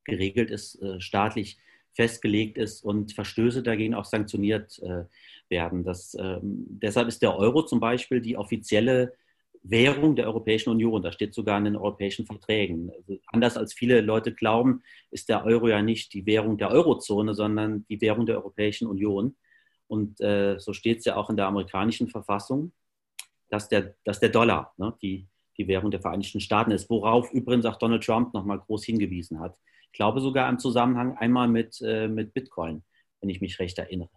geregelt ist, äh, staatlich festgelegt ist und Verstöße dagegen auch sanktioniert äh, werden. Das, ähm, deshalb ist der Euro zum Beispiel die offizielle Währung der Europäischen Union. Das steht sogar in den europäischen Verträgen. Also anders als viele Leute glauben, ist der Euro ja nicht die Währung der Eurozone, sondern die Währung der Europäischen Union. Und äh, so steht es ja auch in der amerikanischen Verfassung, dass der, dass der Dollar ne, die, die Währung der Vereinigten Staaten ist, worauf übrigens auch Donald Trump nochmal groß hingewiesen hat. Ich glaube sogar im Zusammenhang einmal mit, äh, mit Bitcoin, wenn ich mich recht erinnere.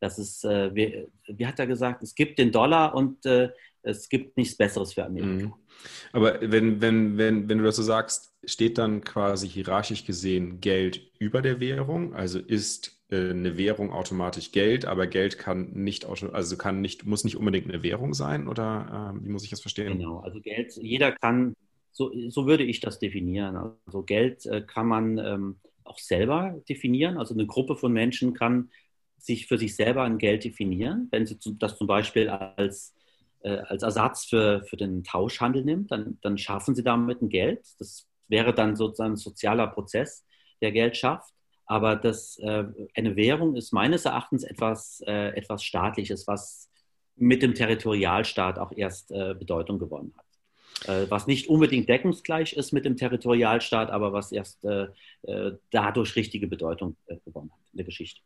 Das ist, äh, wie, wie, hat er gesagt, es gibt den Dollar und äh, es gibt nichts Besseres für Amerika. Mhm. Aber wenn, wenn, wenn, wenn du das so sagst, steht dann quasi hierarchisch gesehen Geld über der Währung? Also ist äh, eine Währung automatisch Geld, aber Geld kann nicht, also kann nicht, muss nicht unbedingt eine Währung sein oder äh, wie muss ich das verstehen? Genau, also Geld, jeder kann, so, so würde ich das definieren. Also Geld äh, kann man ähm, auch selber definieren. Also eine Gruppe von Menschen kann sich für sich selber ein Geld definieren. Wenn sie das zum Beispiel als, äh, als Ersatz für, für den Tauschhandel nimmt, dann, dann schaffen sie damit ein Geld. Das wäre dann sozusagen ein sozialer Prozess, der Geld schafft. Aber das, äh, eine Währung ist meines Erachtens etwas, etwas Staatliches, was mit dem Territorialstaat auch erst Bedeutung gewonnen hat was nicht unbedingt deckungsgleich ist mit dem Territorialstaat, aber was erst äh, äh, dadurch richtige Bedeutung gewonnen hat in der Geschichte.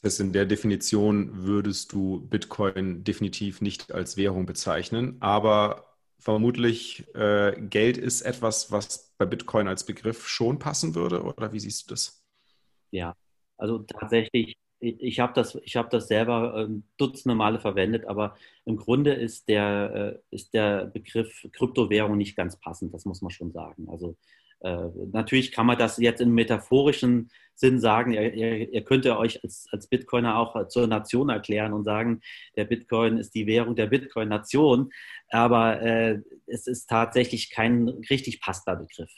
Das heißt, in der Definition würdest du Bitcoin definitiv nicht als Währung bezeichnen, aber vermutlich äh, Geld ist etwas, was bei Bitcoin als Begriff schon passen würde, oder wie siehst du das? Ja, also tatsächlich, ich habe das, hab das selber ähm, dutzende Male verwendet, aber im Grunde ist der, äh, ist der Begriff Kryptowährung nicht ganz passend, das muss man schon sagen. Also äh, natürlich kann man das jetzt im metaphorischen Sinn sagen. Ihr, ihr, ihr könnt euch als, als Bitcoiner auch zur Nation erklären und sagen, der Bitcoin ist die Währung der Bitcoin-Nation. Aber äh, es ist tatsächlich kein richtig passender Begriff.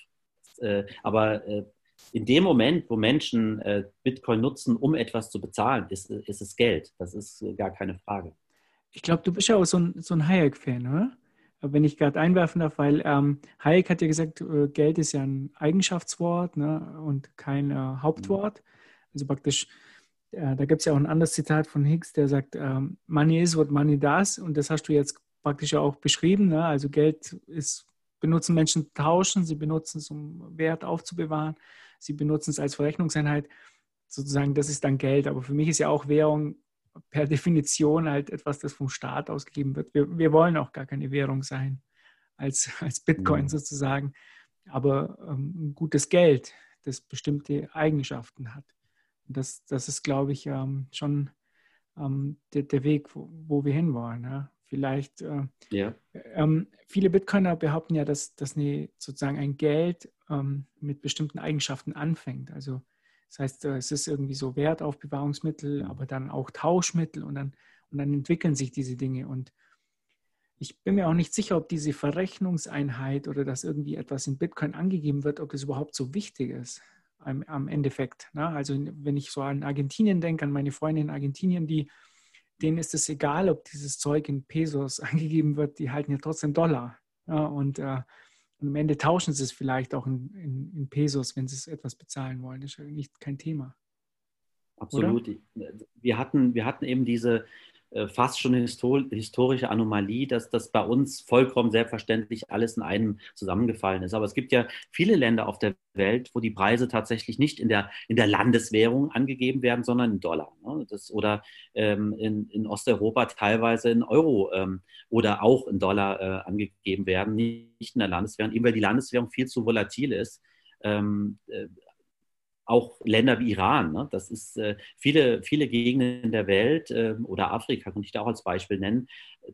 Äh, aber äh, in dem Moment, wo Menschen äh, Bitcoin nutzen, um etwas zu bezahlen, ist, ist es Geld. Das ist gar keine Frage. Ich glaube, du bist ja auch so ein, so ein Hayek-Fan, oder? wenn ich gerade einwerfen darf, weil ähm, Hayek hat ja gesagt, äh, Geld ist ja ein Eigenschaftswort ne, und kein äh, Hauptwort. Also praktisch, äh, da gibt es ja auch ein anderes Zitat von Higgs, der sagt, ähm, Money is what money does. Und das hast du jetzt praktisch auch beschrieben. Ne? Also Geld ist, benutzen Menschen tauschen, sie benutzen es, um Wert aufzubewahren, sie benutzen es als Verrechnungseinheit. Sozusagen, das ist dann Geld. Aber für mich ist ja auch Währung per Definition halt etwas, das vom Staat ausgegeben wird. Wir, wir wollen auch gar keine Währung sein als, als Bitcoin mhm. sozusagen, aber ähm, ein gutes Geld, das bestimmte Eigenschaften hat. Und das, das ist, glaube ich, ähm, schon ähm, der, der, Weg, wo, wo, wir hinwollen. Ja? Vielleicht, äh, ja. Ähm, viele Bitcoiner behaupten ja, dass, dass eine, sozusagen ein Geld ähm, mit bestimmten Eigenschaften anfängt. Also das heißt, äh, es ist irgendwie so Wertaufbewahrungsmittel, aber dann auch Tauschmittel und dann, und dann entwickeln sich diese Dinge. Und ich bin mir auch nicht sicher, ob diese Verrechnungseinheit oder dass irgendwie etwas in Bitcoin angegeben wird, ob das überhaupt so wichtig ist am, am Endeffekt. Ne? Also wenn ich so an Argentinien denke, an meine Freunde in Argentinien, die, denen ist es egal, ob dieses Zeug in Pesos angegeben wird, die halten ja trotzdem Dollar. Ja? Und äh, und am Ende tauschen sie es vielleicht auch in, in, in Pesos, wenn sie es etwas bezahlen wollen. Das ist ja nicht kein Thema. Absolut. Wir, hatten, wir hatten eben diese, fast schon eine historische Anomalie, dass das bei uns vollkommen selbstverständlich alles in einem zusammengefallen ist. Aber es gibt ja viele Länder auf der Welt, wo die Preise tatsächlich nicht in der, in der Landeswährung angegeben werden, sondern in Dollar. Ne? Das, oder ähm, in, in Osteuropa teilweise in Euro ähm, oder auch in Dollar äh, angegeben werden, nicht in der Landeswährung, eben weil die Landeswährung viel zu volatil ist. Ähm, äh, auch Länder wie Iran. Ne? Das ist äh, viele, viele Gegenden der Welt äh, oder Afrika, könnte ich da auch als Beispiel nennen.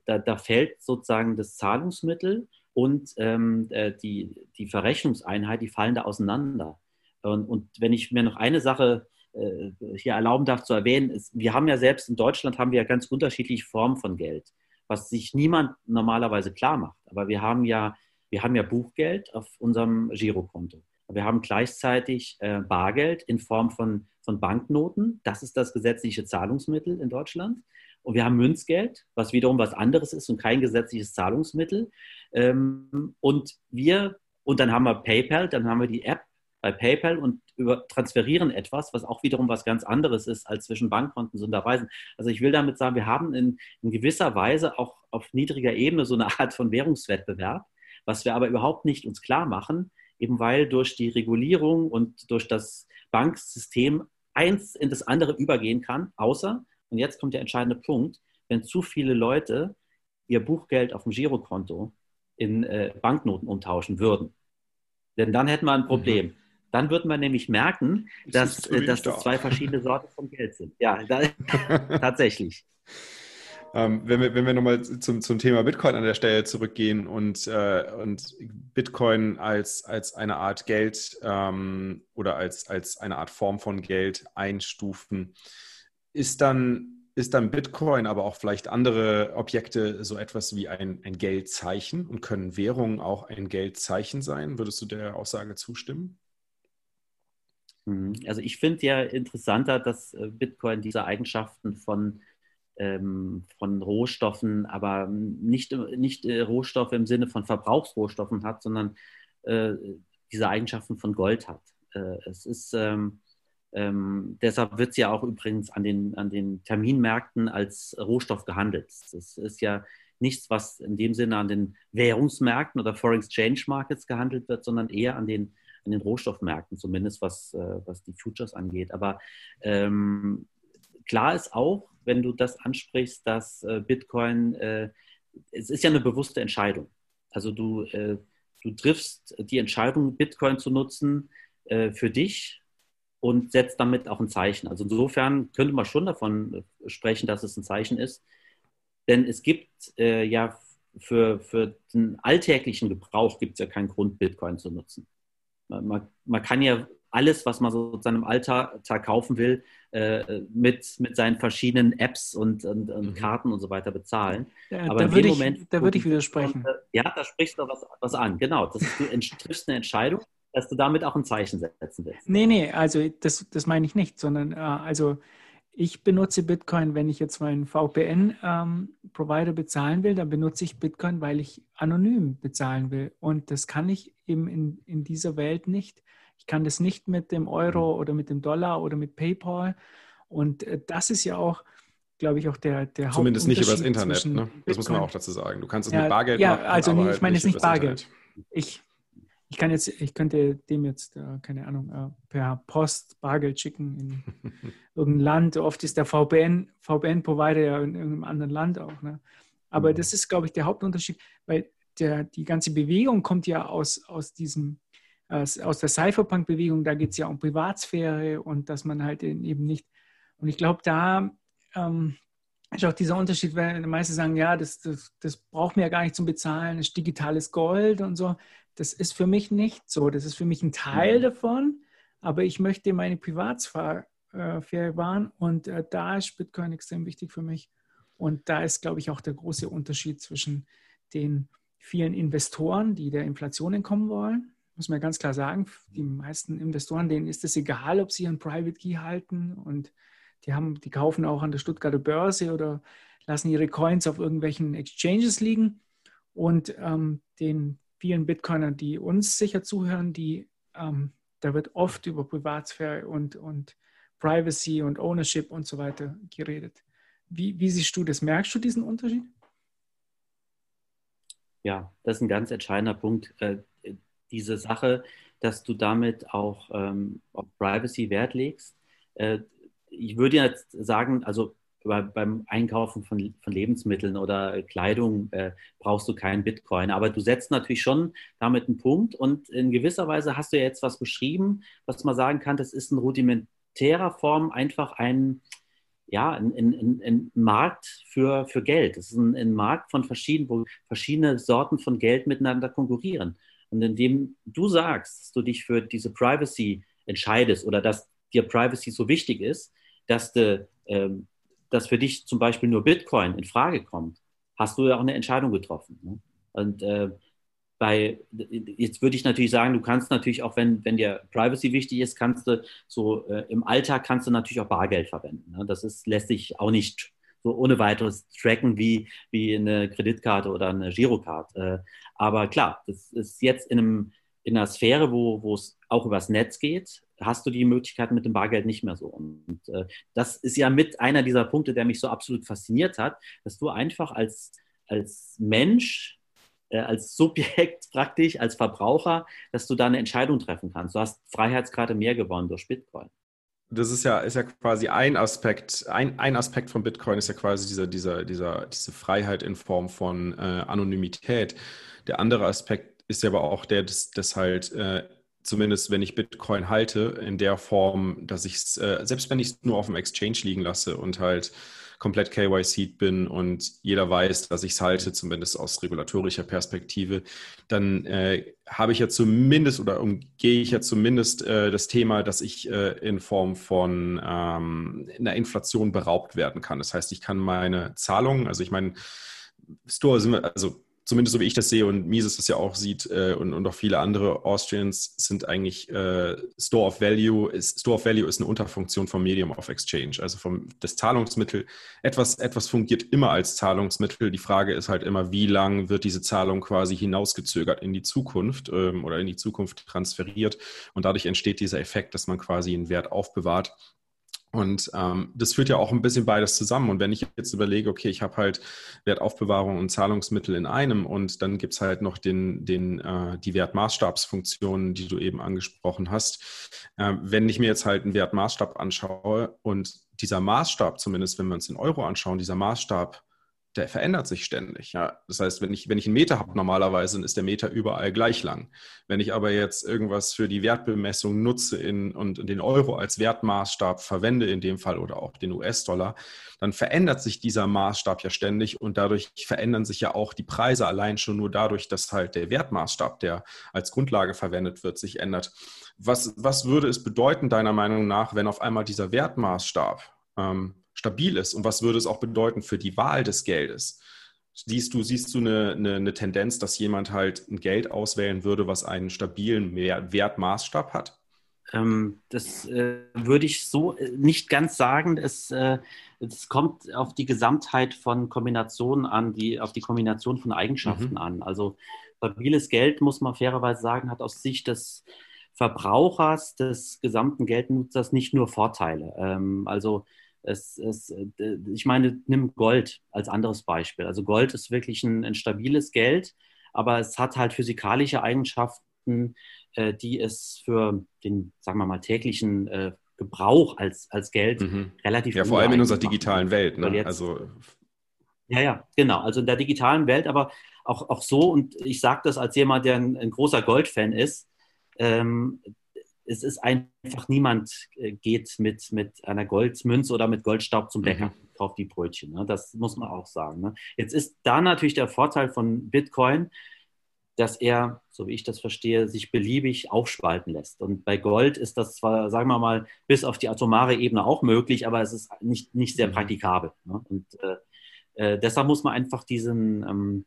Da, da fällt sozusagen das Zahlungsmittel und ähm, äh, die, die Verrechnungseinheit, die fallen da auseinander. Und, und wenn ich mir noch eine Sache äh, hier erlauben darf zu erwähnen, ist, wir haben ja selbst in Deutschland haben wir ja ganz unterschiedliche Formen von Geld, was sich niemand normalerweise klar macht. Aber wir haben ja, wir haben ja Buchgeld auf unserem Girokonto. Wir haben gleichzeitig äh, Bargeld in Form von, von Banknoten. Das ist das gesetzliche Zahlungsmittel in Deutschland. Und wir haben Münzgeld, was wiederum was anderes ist und kein gesetzliches Zahlungsmittel. Ähm, und wir, und dann haben wir PayPal, dann haben wir die App bei PayPal und über, transferieren etwas, was auch wiederum was ganz anderes ist, als zwischen Bankkonten zu unterweisen. Also ich will damit sagen, wir haben in, in gewisser Weise auch auf niedriger Ebene so eine Art von Währungswettbewerb, was wir aber überhaupt nicht uns klar machen, eben weil durch die Regulierung und durch das Banksystem eins in das andere übergehen kann, außer, und jetzt kommt der entscheidende Punkt, wenn zu viele Leute ihr Buchgeld auf dem Girokonto in äh, Banknoten umtauschen würden. Denn dann hätten wir ein Problem. Mhm. Dann wird man nämlich merken, dass, äh, dass das zwei verschiedene Sorten von Geld sind. Ja, da, tatsächlich. Ähm, wenn wir, wenn wir nochmal zum, zum Thema Bitcoin an der Stelle zurückgehen und, äh, und Bitcoin als, als eine Art Geld ähm, oder als, als eine Art Form von Geld einstufen, ist dann, ist dann Bitcoin, aber auch vielleicht andere Objekte so etwas wie ein, ein Geldzeichen und können Währungen auch ein Geldzeichen sein? Würdest du der Aussage zustimmen? Mhm. Also ich finde ja interessanter, dass äh, Bitcoin diese Eigenschaften von von Rohstoffen, aber nicht, nicht äh, Rohstoffe im Sinne von Verbrauchsrohstoffen hat, sondern äh, diese Eigenschaften von Gold hat. Äh, es ist, ähm, ähm, deshalb wird es ja auch übrigens an den, an den Terminmärkten als Rohstoff gehandelt. Das ist ja nichts, was in dem Sinne an den Währungsmärkten oder Foreign Exchange Markets gehandelt wird, sondern eher an den, an den Rohstoffmärkten, zumindest was, äh, was die Futures angeht. Aber ähm, klar ist auch, wenn du das ansprichst, dass äh, Bitcoin, äh, es ist ja eine bewusste Entscheidung. Also du, äh, du triffst die Entscheidung, Bitcoin zu nutzen für dich und setzt damit auch ein Zeichen. Also insofern könnte man schon davon sprechen, dass es ein Zeichen ist. Denn es gibt ja für, für den alltäglichen Gebrauch gibt es ja keinen Grund, Bitcoin zu nutzen. Man, man kann ja alles, was man sozusagen im Alltag kaufen will, äh, mit, mit seinen verschiedenen Apps und, und, und mhm. Karten und so weiter bezahlen. Ja, Aber da würde ich, Moment, da würde ich widersprechen. Ja, da sprichst du was, was an. Genau, das ist, du triffst eine Entscheidung, dass du damit auch ein Zeichen setzen willst. Nee, nee, also das, das meine ich nicht, sondern äh, also ich benutze Bitcoin, wenn ich jetzt meinen VPN-Provider ähm, bezahlen will, dann benutze ich Bitcoin, weil ich anonym bezahlen will. Und das kann ich eben in, in dieser Welt nicht. Ich kann das nicht mit dem Euro mhm. oder mit dem Dollar oder mit PayPal. Und äh, das ist ja auch, glaube ich, auch der, der Zumindest nicht übers Internet, ne? Das muss man auch dazu sagen. Du kannst es ja, mit Bargeld ja, machen. Ja, also nee, ich meine jetzt nicht Bargeld. Ich, ich kann jetzt, ich könnte dem jetzt, äh, keine Ahnung, äh, per Post Bargeld schicken in irgendein Land. Oft ist der VPN, VPN-Provider ja in irgendeinem anderen Land auch. Ne? Aber mhm. das ist, glaube ich, der Hauptunterschied, weil der, die ganze Bewegung kommt ja aus, aus diesem aus der Cypherpunk-Bewegung, da geht es ja um Privatsphäre und dass man halt eben nicht, und ich glaube, da ähm, ist auch dieser Unterschied, weil die meisten sagen, ja, das, das, das braucht mir ja gar nicht zum Bezahlen, das ist digitales Gold und so. Das ist für mich nicht so. Das ist für mich ein Teil mhm. davon, aber ich möchte meine Privatsphäre äh, wahren und äh, da ist Bitcoin extrem wichtig für mich. Und da ist, glaube ich, auch der große Unterschied zwischen den vielen Investoren, die der Inflation entkommen wollen muss man ganz klar sagen, die meisten Investoren, denen ist es egal, ob sie ihren Private Key halten und die haben, die kaufen auch an der Stuttgarter Börse oder lassen ihre Coins auf irgendwelchen Exchanges liegen. Und ähm, den vielen Bitcoinern, die uns sicher zuhören, die, ähm, da wird oft über Privatsphäre und, und Privacy und Ownership und so weiter geredet. Wie, wie siehst du das? Merkst du diesen Unterschied? Ja, das ist ein ganz entscheidender Punkt. Diese Sache, dass du damit auch ähm, auf Privacy Wert legst. Äh, ich würde jetzt sagen, also bei, beim Einkaufen von, von, Lebensmitteln oder Kleidung äh, brauchst du keinen Bitcoin. Aber du setzt natürlich schon damit einen Punkt und in gewisser Weise hast du ja jetzt was beschrieben, was man sagen kann, das ist in rudimentärer Form einfach ein, ja, ein, ein, ein Markt für, für Geld. Es ist ein, ein Markt von verschiedenen, wo verschiedene Sorten von Geld miteinander konkurrieren. Und indem du sagst, dass du dich für diese Privacy entscheidest oder dass dir Privacy so wichtig ist, dass, de, ähm, dass für dich zum Beispiel nur Bitcoin in Frage kommt, hast du ja auch eine Entscheidung getroffen. Ne? Und äh, bei, jetzt würde ich natürlich sagen, du kannst natürlich auch, wenn, wenn dir Privacy wichtig ist, kannst du so äh, im Alltag kannst du natürlich auch Bargeld verwenden. Ne? Das ist, lässt sich auch nicht so ohne weiteres tracken wie, wie eine Kreditkarte oder eine Girocard. Äh, aber klar, das ist jetzt in, einem, in einer Sphäre, wo, wo es auch übers Netz geht, hast du die Möglichkeit mit dem Bargeld nicht mehr so. Und äh, das ist ja mit einer dieser Punkte, der mich so absolut fasziniert hat, dass du einfach als, als Mensch, äh, als Subjekt praktisch, als Verbraucher, dass du da eine Entscheidung treffen kannst. Du hast Freiheitsgrade mehr gewonnen durch Bitcoin das ist ja, ist ja quasi ein Aspekt, ein, ein Aspekt von Bitcoin ist ja quasi dieser, dieser, dieser, diese Freiheit in Form von äh, Anonymität. Der andere Aspekt ist ja aber auch der, dass, dass halt äh, zumindest wenn ich Bitcoin halte, in der Form, dass ich es, äh, selbst wenn ich es nur auf dem Exchange liegen lasse und halt komplett KYC bin und jeder weiß, dass ich es halte, zumindest aus regulatorischer Perspektive, dann äh, habe ich ja zumindest oder umgehe ich ja zumindest äh, das Thema, dass ich äh, in Form von ähm, einer Inflation beraubt werden kann. Das heißt, ich kann meine Zahlungen, also ich meine, Store sind wir, also zumindest so wie ich das sehe und Mises das ja auch sieht äh, und, und auch viele andere Austrians sind eigentlich äh, Store of Value. Ist, Store of Value ist eine Unterfunktion vom Medium of Exchange, also vom das Zahlungsmittel. Etwas, etwas fungiert immer als Zahlungsmittel. Die Frage ist halt immer, wie lang wird diese Zahlung quasi hinausgezögert in die Zukunft ähm, oder in die Zukunft transferiert. Und dadurch entsteht dieser Effekt, dass man quasi einen Wert aufbewahrt und ähm, das führt ja auch ein bisschen beides zusammen. Und wenn ich jetzt überlege, okay, ich habe halt Wertaufbewahrung und Zahlungsmittel in einem und dann gibt es halt noch den, den, äh, die Wertmaßstabsfunktionen, die du eben angesprochen hast. Äh, wenn ich mir jetzt halt einen Wertmaßstab anschaue und dieser Maßstab, zumindest wenn wir uns den Euro anschauen, dieser Maßstab der verändert sich ständig. Ja. Das heißt, wenn ich, wenn ich einen Meter habe normalerweise, ist der Meter überall gleich lang. Wenn ich aber jetzt irgendwas für die Wertbemessung nutze in, und den Euro als Wertmaßstab verwende in dem Fall oder auch den US-Dollar, dann verändert sich dieser Maßstab ja ständig und dadurch verändern sich ja auch die Preise allein schon nur dadurch, dass halt der Wertmaßstab, der als Grundlage verwendet wird, sich ändert. Was, was würde es bedeuten, deiner Meinung nach, wenn auf einmal dieser Wertmaßstab ähm, stabil ist und was würde es auch bedeuten für die Wahl des Geldes? Siehst du, siehst du eine, eine, eine Tendenz, dass jemand halt ein Geld auswählen würde, was einen stabilen Wertmaßstab hat? Ähm, das äh, würde ich so äh, nicht ganz sagen. Es, äh, es, kommt auf die Gesamtheit von Kombinationen an, die, auf die Kombination von Eigenschaften mhm. an. Also stabiles Geld, muss man fairerweise sagen, hat aus Sicht des Verbrauchers, des gesamten Geldnutzers nicht nur Vorteile. Ähm, also es, es, äh, ich meine, nimm Gold als anderes Beispiel. Also Gold ist wirklich ein, ein stabiles Geld, aber es hat halt physikalische Eigenschaften, äh, die es für den, sagen wir mal, täglichen äh, Gebrauch als, als Geld mhm. relativ Ja, vor allem in unserer digitalen Welt. Ne? Jetzt, also ja, ja, genau. Also in der digitalen Welt, aber auch, auch so, und ich sage das als jemand, der ein, ein großer Goldfan ist, ähm, es ist einfach niemand äh, geht mit, mit einer Goldmünze oder mit Goldstaub zum Bäcker, mhm. kauft die Brötchen. Ne? Das muss man auch sagen. Ne? Jetzt ist da natürlich der Vorteil von Bitcoin, dass er, so wie ich das verstehe, sich beliebig aufspalten lässt. Und bei Gold ist das zwar, sagen wir mal, bis auf die atomare Ebene auch möglich, aber es ist nicht, nicht sehr mhm. praktikabel. Ne? Und äh, äh, deshalb muss man einfach diesen ähm,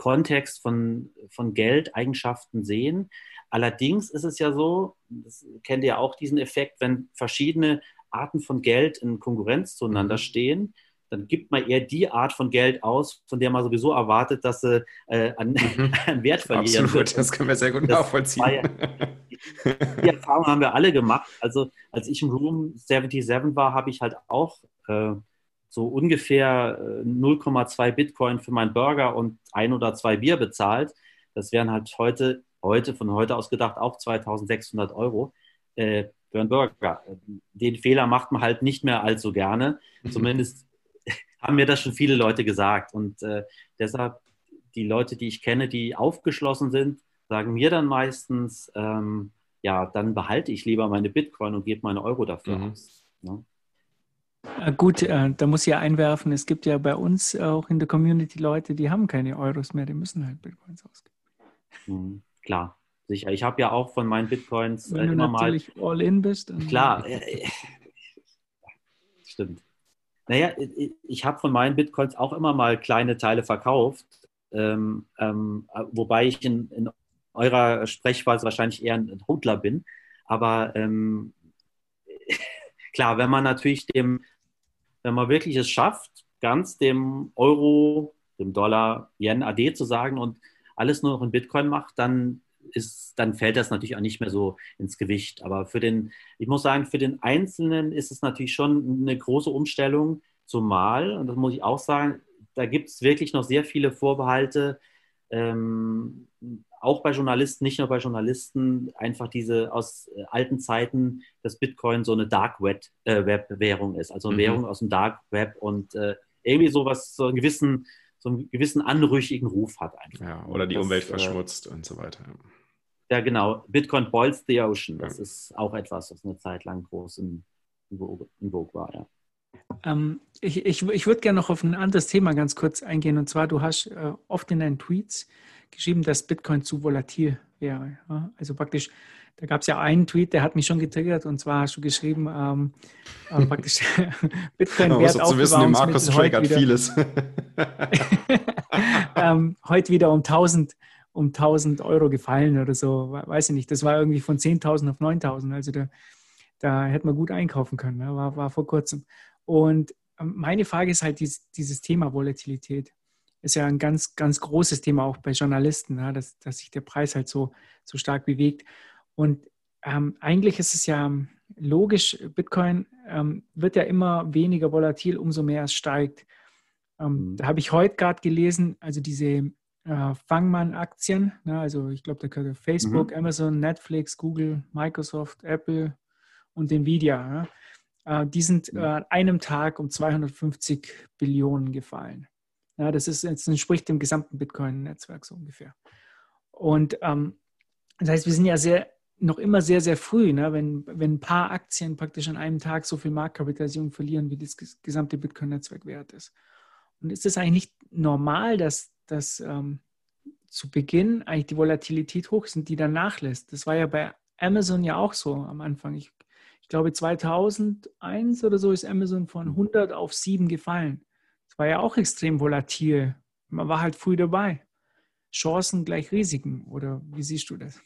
Kontext von, von Geldeigenschaften sehen. Allerdings ist es ja so, das kennt ihr auch diesen Effekt, wenn verschiedene Arten von Geld in Konkurrenz zueinander mhm. stehen, dann gibt man eher die Art von Geld aus, von der man sowieso erwartet, dass sie äh, an, mhm. an, Wert verlieren Absolut, wird. das können wir sehr gut das nachvollziehen. Ja, die, Erfahrung haben wir alle gemacht. Also als ich im Room 77 war, habe ich halt auch äh, so ungefähr 0,2 äh, Bitcoin für meinen Burger und ein oder zwei Bier bezahlt. Das wären halt heute heute, von heute aus gedacht, auch 2600 Euro äh, für einen Burger. Den Fehler macht man halt nicht mehr allzu gerne. Mhm. Zumindest haben mir das schon viele Leute gesagt. Und äh, deshalb, die Leute, die ich kenne, die aufgeschlossen sind, sagen mir dann meistens, ähm, ja, dann behalte ich lieber meine Bitcoin und gebe meine Euro dafür mhm. aus. Ne? Gut, äh, da muss ich ja einwerfen, es gibt ja bei uns auch in der Community Leute, die haben keine Euros mehr, die müssen halt Bitcoins ausgeben. Mhm klar, sicher. Ich habe ja auch von meinen Bitcoins Wenn äh, immer du natürlich mal. all in bist. Klar, äh stimmt. Naja, ich habe von meinen Bitcoins auch immer mal kleine Teile verkauft, ähm, ähm, wobei ich in, in, eurer Sprechweise wahrscheinlich eher ein Hodler bin. Aber ähm, klar, wenn man natürlich dem, wenn man wirklich es schafft, ganz dem Euro, dem Dollar, Yen, AD zu sagen und alles nur noch in Bitcoin macht, dann ist, dann fällt das natürlich auch nicht mehr so ins Gewicht. Aber für den, ich muss sagen, für den Einzelnen ist es natürlich schon eine große Umstellung, zumal, und das muss ich auch sagen, da gibt es wirklich noch sehr viele Vorbehalte, ähm, auch bei Journalisten, nicht nur bei Journalisten, einfach diese aus äh, alten Zeiten, dass Bitcoin so eine Dark äh, Web-Währung ist, also eine mhm. Währung aus dem Dark Web und äh, irgendwie sowas, so einen gewissen so einen gewissen anrüchigen Ruf hat einfach. Ja, oder die das, Umwelt äh, verschmutzt äh, und so weiter. Ja, genau. Bitcoin boils the ocean. Das ist auch etwas, was eine Zeit lang groß in, in Vogue war, ja. Ähm, ich ich, ich würde gerne noch auf ein anderes Thema ganz kurz eingehen. Und zwar, du hast äh, oft in deinen Tweets geschrieben, dass Bitcoin zu volatil wäre. Ja? Also praktisch, da gab es ja einen Tweet, der hat mich schon getriggert. Und zwar hast du geschrieben, ähm, äh, praktisch Bitcoin wert zu wissen, Markus triggert vieles. ähm, heute wieder um 1000 um 1000 Euro gefallen oder so, weiß ich nicht. Das war irgendwie von 10.000 auf 9.000. Also da, da hätte man gut einkaufen können, ne? war, war vor kurzem. Und ähm, meine Frage ist halt dieses, dieses Thema Volatilität. Ist ja ein ganz, ganz großes Thema auch bei Journalisten, ja, dass, dass sich der Preis halt so, so stark bewegt. Und ähm, eigentlich ist es ja logisch, Bitcoin ähm, wird ja immer weniger volatil, umso mehr es steigt. Ähm, mhm. Da habe ich heute gerade gelesen, also diese äh, Fangmann-Aktien, ne, also ich glaube, da gehört Facebook, mhm. Amazon, Netflix, Google, Microsoft, Apple und Nvidia. Ja, äh, die sind äh, an einem Tag um 250 Billionen gefallen. Ja, das ist jetzt entspricht dem gesamten Bitcoin-Netzwerk so ungefähr. Und ähm, das heißt, wir sind ja sehr, noch immer sehr, sehr früh, ne? wenn, wenn ein paar Aktien praktisch an einem Tag so viel Marktkapitalisierung verlieren, wie das gesamte Bitcoin-Netzwerk wert ist. Und ist es eigentlich nicht normal, dass, dass ähm, zu Beginn eigentlich die Volatilität hoch ist und die dann nachlässt? Das war ja bei Amazon ja auch so am Anfang. Ich glaube 2001 oder so ist Amazon von 100 mhm. auf 7 gefallen. War ja auch extrem volatil. Man war halt früh dabei. Chancen gleich Risiken. Oder wie siehst du das?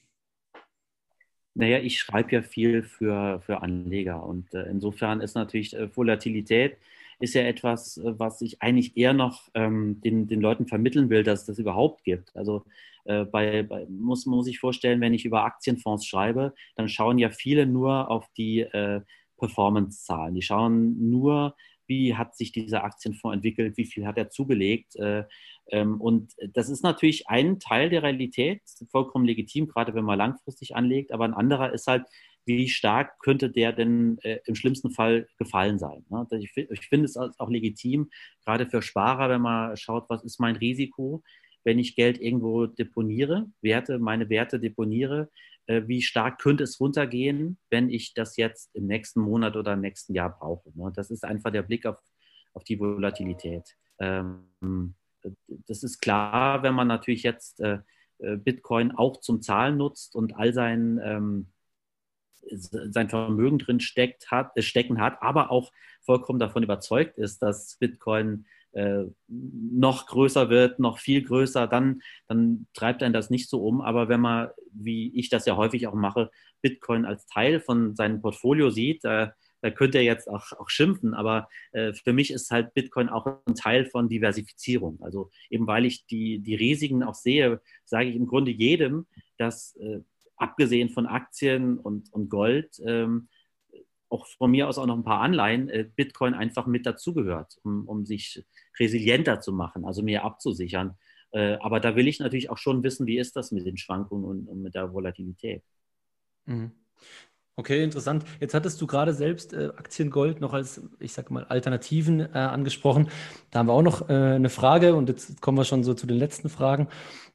Naja, ich schreibe ja viel für, für Anleger und äh, insofern ist natürlich äh, Volatilität ist ja etwas, äh, was ich eigentlich eher noch ähm, den, den Leuten vermitteln will, dass es das überhaupt gibt. Also äh, bei, bei, muss man sich vorstellen, wenn ich über Aktienfonds schreibe, dann schauen ja viele nur auf die äh, Performance-Zahlen. Die schauen nur, wie hat sich dieser Aktienfonds entwickelt, wie viel hat er zugelegt. Äh, ähm, und das ist natürlich ein Teil der Realität, vollkommen legitim, gerade wenn man langfristig anlegt, aber ein anderer ist halt, wie stark könnte der denn äh, im schlimmsten Fall gefallen sein. Ne? Ich, ich finde es auch legitim, gerade für Sparer, wenn man schaut, was ist mein Risiko, wenn ich Geld irgendwo deponiere, Werte, meine Werte deponiere, äh, wie stark könnte es runtergehen, wenn ich das jetzt im nächsten Monat oder im nächsten Jahr brauche. Ne? Das ist einfach der Blick auf, auf die Volatilität. Ähm, das ist klar, wenn man natürlich jetzt äh, äh, Bitcoin auch zum Zahlen nutzt und all sein, ähm, sein Vermögen drin steckt, hat, stecken hat, aber auch vollkommen davon überzeugt ist, dass Bitcoin äh, noch größer wird, noch viel größer, dann, dann treibt einen das nicht so um. Aber wenn man, wie ich das ja häufig auch mache, Bitcoin als Teil von seinem Portfolio sieht, äh, da könnte er jetzt auch, auch schimpfen, aber äh, für mich ist halt Bitcoin auch ein Teil von Diversifizierung. Also eben weil ich die, die Risiken auch sehe, sage ich im Grunde jedem, dass äh, abgesehen von Aktien und, und Gold, ähm, auch von mir aus auch noch ein paar Anleihen, äh, Bitcoin einfach mit dazugehört, um, um sich resilienter zu machen, also mehr abzusichern. Äh, aber da will ich natürlich auch schon wissen, wie ist das mit den Schwankungen und, und mit der Volatilität. Mhm. Okay, interessant. Jetzt hattest du gerade selbst äh, Aktiengold noch als, ich sag mal, Alternativen äh, angesprochen. Da haben wir auch noch äh, eine Frage und jetzt kommen wir schon so zu den letzten Fragen.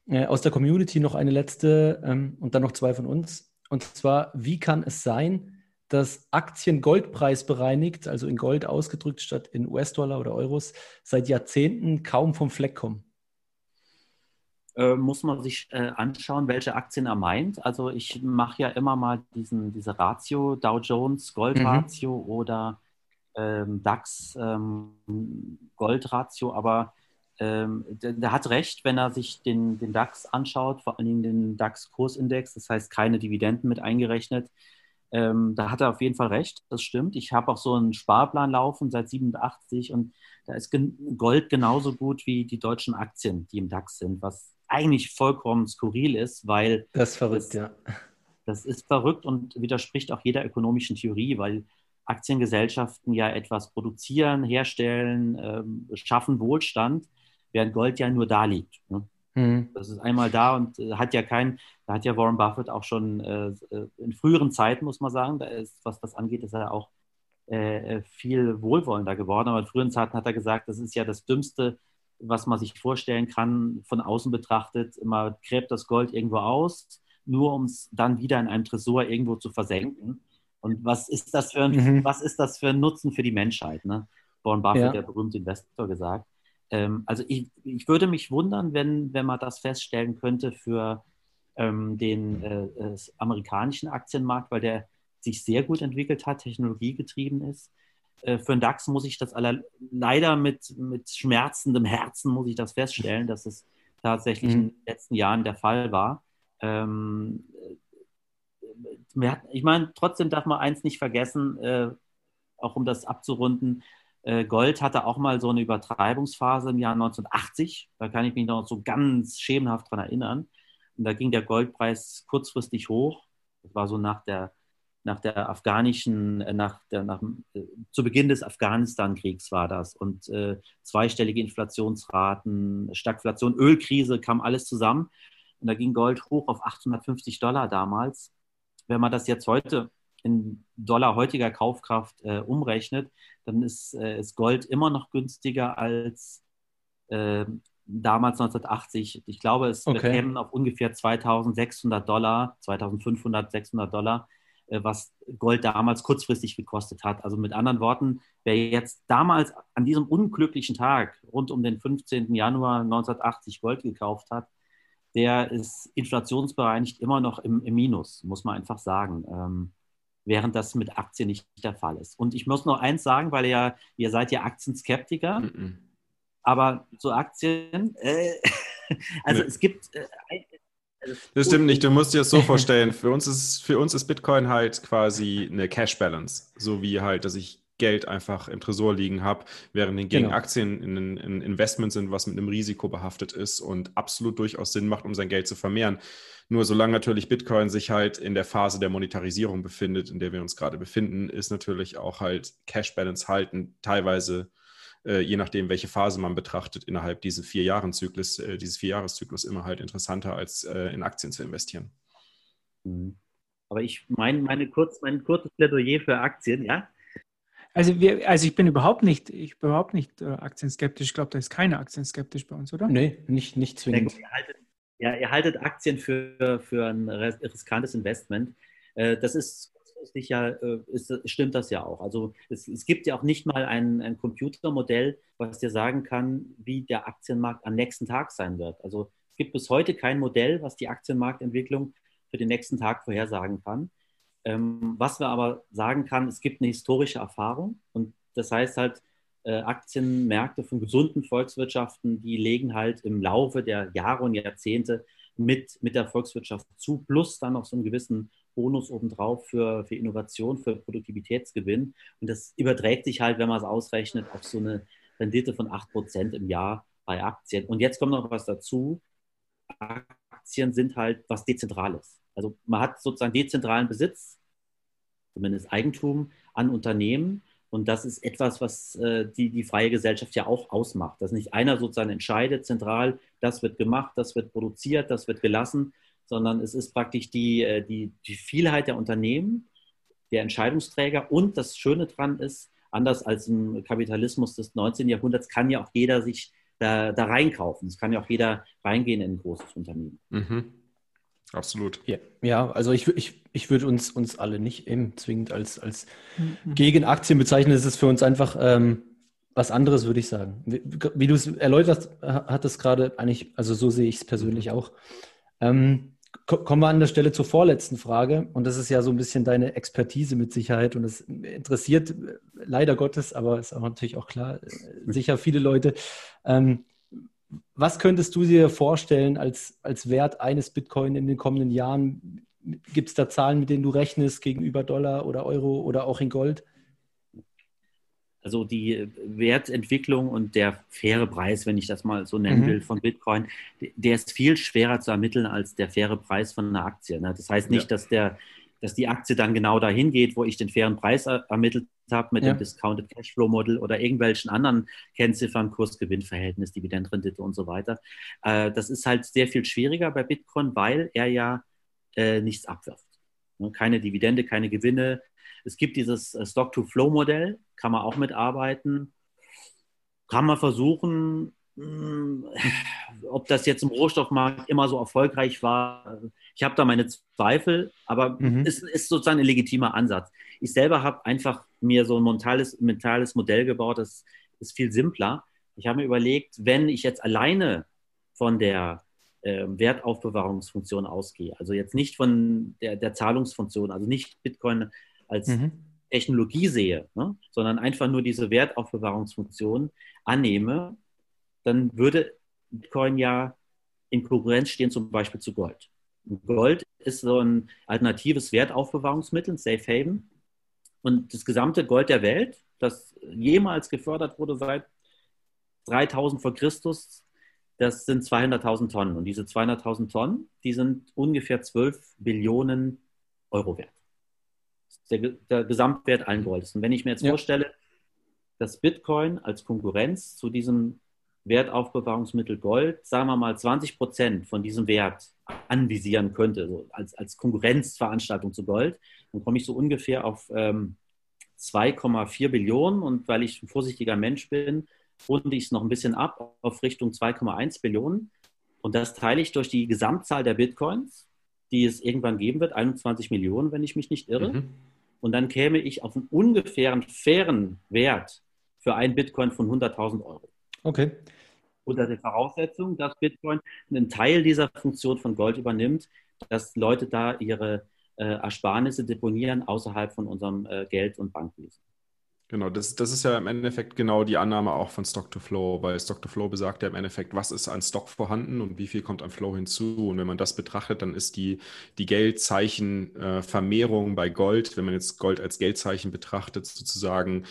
Äh, aus der Community noch eine letzte ähm, und dann noch zwei von uns. Und zwar, wie kann es sein, dass Aktien Goldpreis bereinigt, also in Gold ausgedrückt statt in US-Dollar oder Euros, seit Jahrzehnten kaum vom Fleck kommen? Äh, muss man sich äh, anschauen, welche Aktien er meint. Also ich mache ja immer mal diesen, diese Ratio, Dow Jones Goldratio mhm. oder ähm, DAX ähm, Goldratio, aber ähm, der, der, hat recht, wenn er sich den, den DAX anschaut, vor allen Dingen den DAX-Kursindex, das heißt keine Dividenden mit eingerechnet, ähm, da hat er auf jeden Fall recht, das stimmt. Ich habe auch so einen Sparplan laufen seit 87 und da ist Gold genauso gut wie die deutschen Aktien, die im DAX sind, was eigentlich vollkommen skurril ist, weil. Das ist verrückt, das, ja. Das ist verrückt und widerspricht auch jeder ökonomischen Theorie, weil Aktiengesellschaften ja etwas produzieren, herstellen, ähm, schaffen Wohlstand, während Gold ja nur da liegt. Ne? Mhm. Das ist einmal da und äh, hat ja kein, da hat ja Warren Buffett auch schon äh, äh, in früheren Zeiten, muss man sagen, da ist, was das angeht, ist er auch äh, äh, viel wohlwollender geworden. Aber in früheren Zeiten hat er gesagt, das ist ja das Dümmste, was man sich vorstellen kann, von außen betrachtet. Immer gräbt das Gold irgendwo aus, nur um es dann wieder in einem Tresor irgendwo zu versenken. Und was ist das für ein, mhm. was ist das für ein Nutzen für die Menschheit? Ne? Warren Buffett, ja. der berühmte Investor, gesagt. Ähm, also ich, ich würde mich wundern, wenn, wenn man das feststellen könnte für ähm, den äh, amerikanischen Aktienmarkt, weil der sich sehr gut entwickelt hat, technologiegetrieben ist. Äh, für den DAX muss ich das aller, leider mit, mit schmerzendem Herzen muss ich das feststellen, dass es tatsächlich mhm. in den letzten Jahren der Fall war. Ähm, äh, ich meine, trotzdem darf man eins nicht vergessen, äh, auch um das abzurunden, Gold hatte auch mal so eine Übertreibungsphase im Jahr 1980. Da kann ich mich noch so ganz schemenhaft dran erinnern. Und da ging der Goldpreis kurzfristig hoch. Das war so nach der, nach der afghanischen, äh, nach der, nach, äh, zu Beginn des Afghanistan-Kriegs war das. Und äh, zweistellige Inflationsraten, Stagflation, Ölkrise kam alles zusammen. Und da ging Gold hoch auf 850 Dollar damals. Wenn man das jetzt heute in Dollar heutiger Kaufkraft äh, umrechnet, dann ist, äh, ist Gold immer noch günstiger als äh, damals 1980. Ich glaube, es okay. kämen auf ungefähr 2600 Dollar, 2500, 600 Dollar, äh, was Gold damals kurzfristig gekostet hat. Also mit anderen Worten, wer jetzt damals an diesem unglücklichen Tag rund um den 15. Januar 1980 Gold gekauft hat, der ist inflationsbereinigt immer noch im, im Minus, muss man einfach sagen. Ähm, während das mit Aktien nicht der Fall ist. Und ich muss noch eins sagen, weil ihr, ihr seid ja Aktienskeptiker, mm -mm. aber zu Aktien, äh, also nee. es gibt. Äh, also das stimmt nicht, du musst dir das so vorstellen. Für uns, ist, für uns ist Bitcoin halt quasi eine Cash Balance. So wie halt, dass ich Geld einfach im Tresor liegen habe, während hingegen genau. Aktien in, in Investment sind, was mit einem Risiko behaftet ist und absolut durchaus Sinn macht, um sein Geld zu vermehren. Nur solange natürlich Bitcoin sich halt in der Phase der Monetarisierung befindet, in der wir uns gerade befinden, ist natürlich auch halt Cash Balance halten teilweise äh, je nachdem, welche Phase man betrachtet, innerhalb dieses vier Jahren Zyklus, äh, dieses Vierjahreszyklus immer halt interessanter, als äh, in Aktien zu investieren. Mhm. Aber ich meine, meine kurz, mein kurzes Plädoyer für Aktien, ja, also, wir, also ich bin überhaupt nicht, ich bin überhaupt nicht äh, aktienskeptisch. Ich glaube, da ist keine aktienskeptisch bei uns, oder? Nee, nicht, nicht zwingend. Ja, ihr haltet Aktien für, für ein riskantes Investment. Äh, das ist ja, äh, ist, stimmt das ja auch. Also es, es, gibt ja auch nicht mal ein, ein Computermodell, was dir sagen kann, wie der Aktienmarkt am nächsten Tag sein wird. Also es gibt bis heute kein Modell, was die Aktienmarktentwicklung für den nächsten Tag vorhersagen kann. Ähm, was wir aber sagen kann, es gibt eine historische Erfahrung und das heißt halt, Aktienmärkte von gesunden Volkswirtschaften, die legen halt im Laufe der Jahre und Jahrzehnte mit, mit der Volkswirtschaft zu, plus dann noch so einen gewissen Bonus obendrauf für, für Innovation, für Produktivitätsgewinn. Und das überträgt sich halt, wenn man es ausrechnet, auf so eine Rendite von 8% im Jahr bei Aktien. Und jetzt kommt noch was dazu. Aktien sind halt was Dezentrales. Also man hat sozusagen dezentralen Besitz, zumindest Eigentum an Unternehmen. Und das ist etwas, was äh, die, die freie Gesellschaft ja auch ausmacht. Dass nicht einer sozusagen entscheidet zentral, das wird gemacht, das wird produziert, das wird gelassen, sondern es ist praktisch die, äh, die, die Vielheit der Unternehmen, der Entscheidungsträger. Und das Schöne daran ist, anders als im Kapitalismus des 19. Jahrhunderts, kann ja auch jeder sich da, da reinkaufen. Es kann ja auch jeder reingehen in ein großes Unternehmen. Mhm. Absolut. Ja, ja also ich, ich, ich würde uns, uns alle nicht eben zwingend als, als mhm. gegen Aktien bezeichnen. Es ist für uns einfach ähm, was anderes, würde ich sagen. Wie, wie du es erläutert hattest gerade, eigentlich, also so sehe ich es persönlich mhm. auch. Ähm, kommen wir an der Stelle zur vorletzten Frage. Und das ist ja so ein bisschen deine Expertise mit Sicherheit. Und das interessiert leider Gottes, aber ist auch natürlich auch klar, äh, sicher viele Leute. Ähm, was könntest du dir vorstellen als, als Wert eines Bitcoin in den kommenden Jahren? Gibt es da Zahlen, mit denen du rechnest gegenüber Dollar oder Euro oder auch in Gold? Also die Wertentwicklung und der faire Preis, wenn ich das mal so nennen mhm. will, von Bitcoin, der ist viel schwerer zu ermitteln als der faire Preis von einer Aktie. Ne? Das heißt nicht, ja. dass der dass die Aktie dann genau dahin geht, wo ich den fairen Preis ermittelt habe mit ja. dem Discounted Cashflow Model oder irgendwelchen anderen Kennziffern, Kurs-Gewinn-Verhältnis, Dividendenrendite und so weiter. Äh, das ist halt sehr viel schwieriger bei Bitcoin, weil er ja äh, nichts abwirft. Ne, keine Dividende, keine Gewinne. Es gibt dieses äh, Stock-to-Flow-Modell, kann man auch mitarbeiten. Kann man versuchen, ob das jetzt im Rohstoffmarkt immer so erfolgreich war, ich habe da meine Zweifel, aber mhm. es ist sozusagen ein legitimer Ansatz. Ich selber habe einfach mir so ein mentales, mentales Modell gebaut, das ist viel simpler. Ich habe mir überlegt, wenn ich jetzt alleine von der äh, Wertaufbewahrungsfunktion ausgehe, also jetzt nicht von der, der Zahlungsfunktion, also nicht Bitcoin als mhm. Technologie sehe, ne, sondern einfach nur diese Wertaufbewahrungsfunktion annehme, dann würde Bitcoin ja in Konkurrenz stehen, zum Beispiel zu Gold. Gold ist so ein alternatives Wertaufbewahrungsmittel, Safe Haven. Und das gesamte Gold der Welt, das jemals gefördert wurde seit 3000 vor Christus, das sind 200.000 Tonnen. Und diese 200.000 Tonnen, die sind ungefähr 12 Billionen Euro wert. Der, der Gesamtwert allen Goldes. Und wenn ich mir jetzt ja. vorstelle, dass Bitcoin als Konkurrenz zu diesem Wertaufbewahrungsmittel Gold, sagen wir mal 20 Prozent von diesem Wert anvisieren könnte, so als, als Konkurrenzveranstaltung zu Gold, dann komme ich so ungefähr auf ähm, 2,4 Billionen und weil ich ein vorsichtiger Mensch bin, runde ich es noch ein bisschen ab auf Richtung 2,1 Billionen und das teile ich durch die Gesamtzahl der Bitcoins, die es irgendwann geben wird, 21 Millionen, wenn ich mich nicht irre. Mhm. Und dann käme ich auf einen ungefähren fairen Wert für einen Bitcoin von 100.000 Euro. Okay. Unter der Voraussetzung, dass Bitcoin einen Teil dieser Funktion von Gold übernimmt, dass Leute da ihre äh, Ersparnisse deponieren außerhalb von unserem äh, Geld- und Bankwesen. Genau, das, das ist ja im Endeffekt genau die Annahme auch von Stock to Flow, weil Stock to Flow besagt ja im Endeffekt, was ist an Stock vorhanden und wie viel kommt an Flow hinzu. Und wenn man das betrachtet, dann ist die, die Geldzeichenvermehrung äh, bei Gold, wenn man jetzt Gold als Geldzeichen betrachtet, sozusagen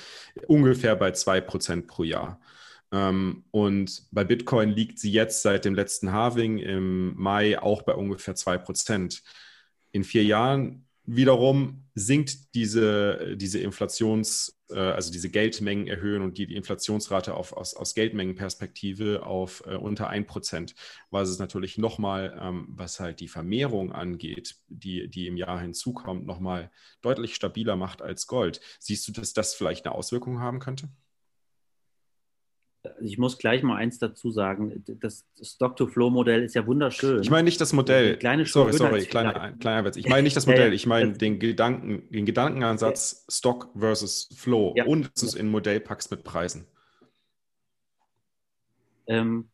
ungefähr bei 2% pro Jahr. Ähm, und bei Bitcoin liegt sie jetzt seit dem letzten Halving im Mai auch bei ungefähr 2%. In vier Jahren wiederum sinkt diese, diese Inflations, äh, also diese Geldmengen erhöhen und die, Inflationsrate auf, aus, aus Geldmengenperspektive auf äh, unter 1%, was es natürlich nochmal, ähm, was halt die Vermehrung angeht, die, die im Jahr hinzukommt, nochmal deutlich stabiler macht als Gold. Siehst du, dass das vielleicht eine Auswirkung haben könnte? Ich muss gleich mal eins dazu sagen. Das Stock-to-Flow-Modell ist ja wunderschön. Ich meine nicht das Modell. Kleine sorry, sorry, kleiner, kleiner Witz. Ich meine nicht das Modell. Ich meine den, Gedanken, den Gedankenansatz Stock versus Flow ja. und dass du es in ein Modell packst mit Preisen. Ähm,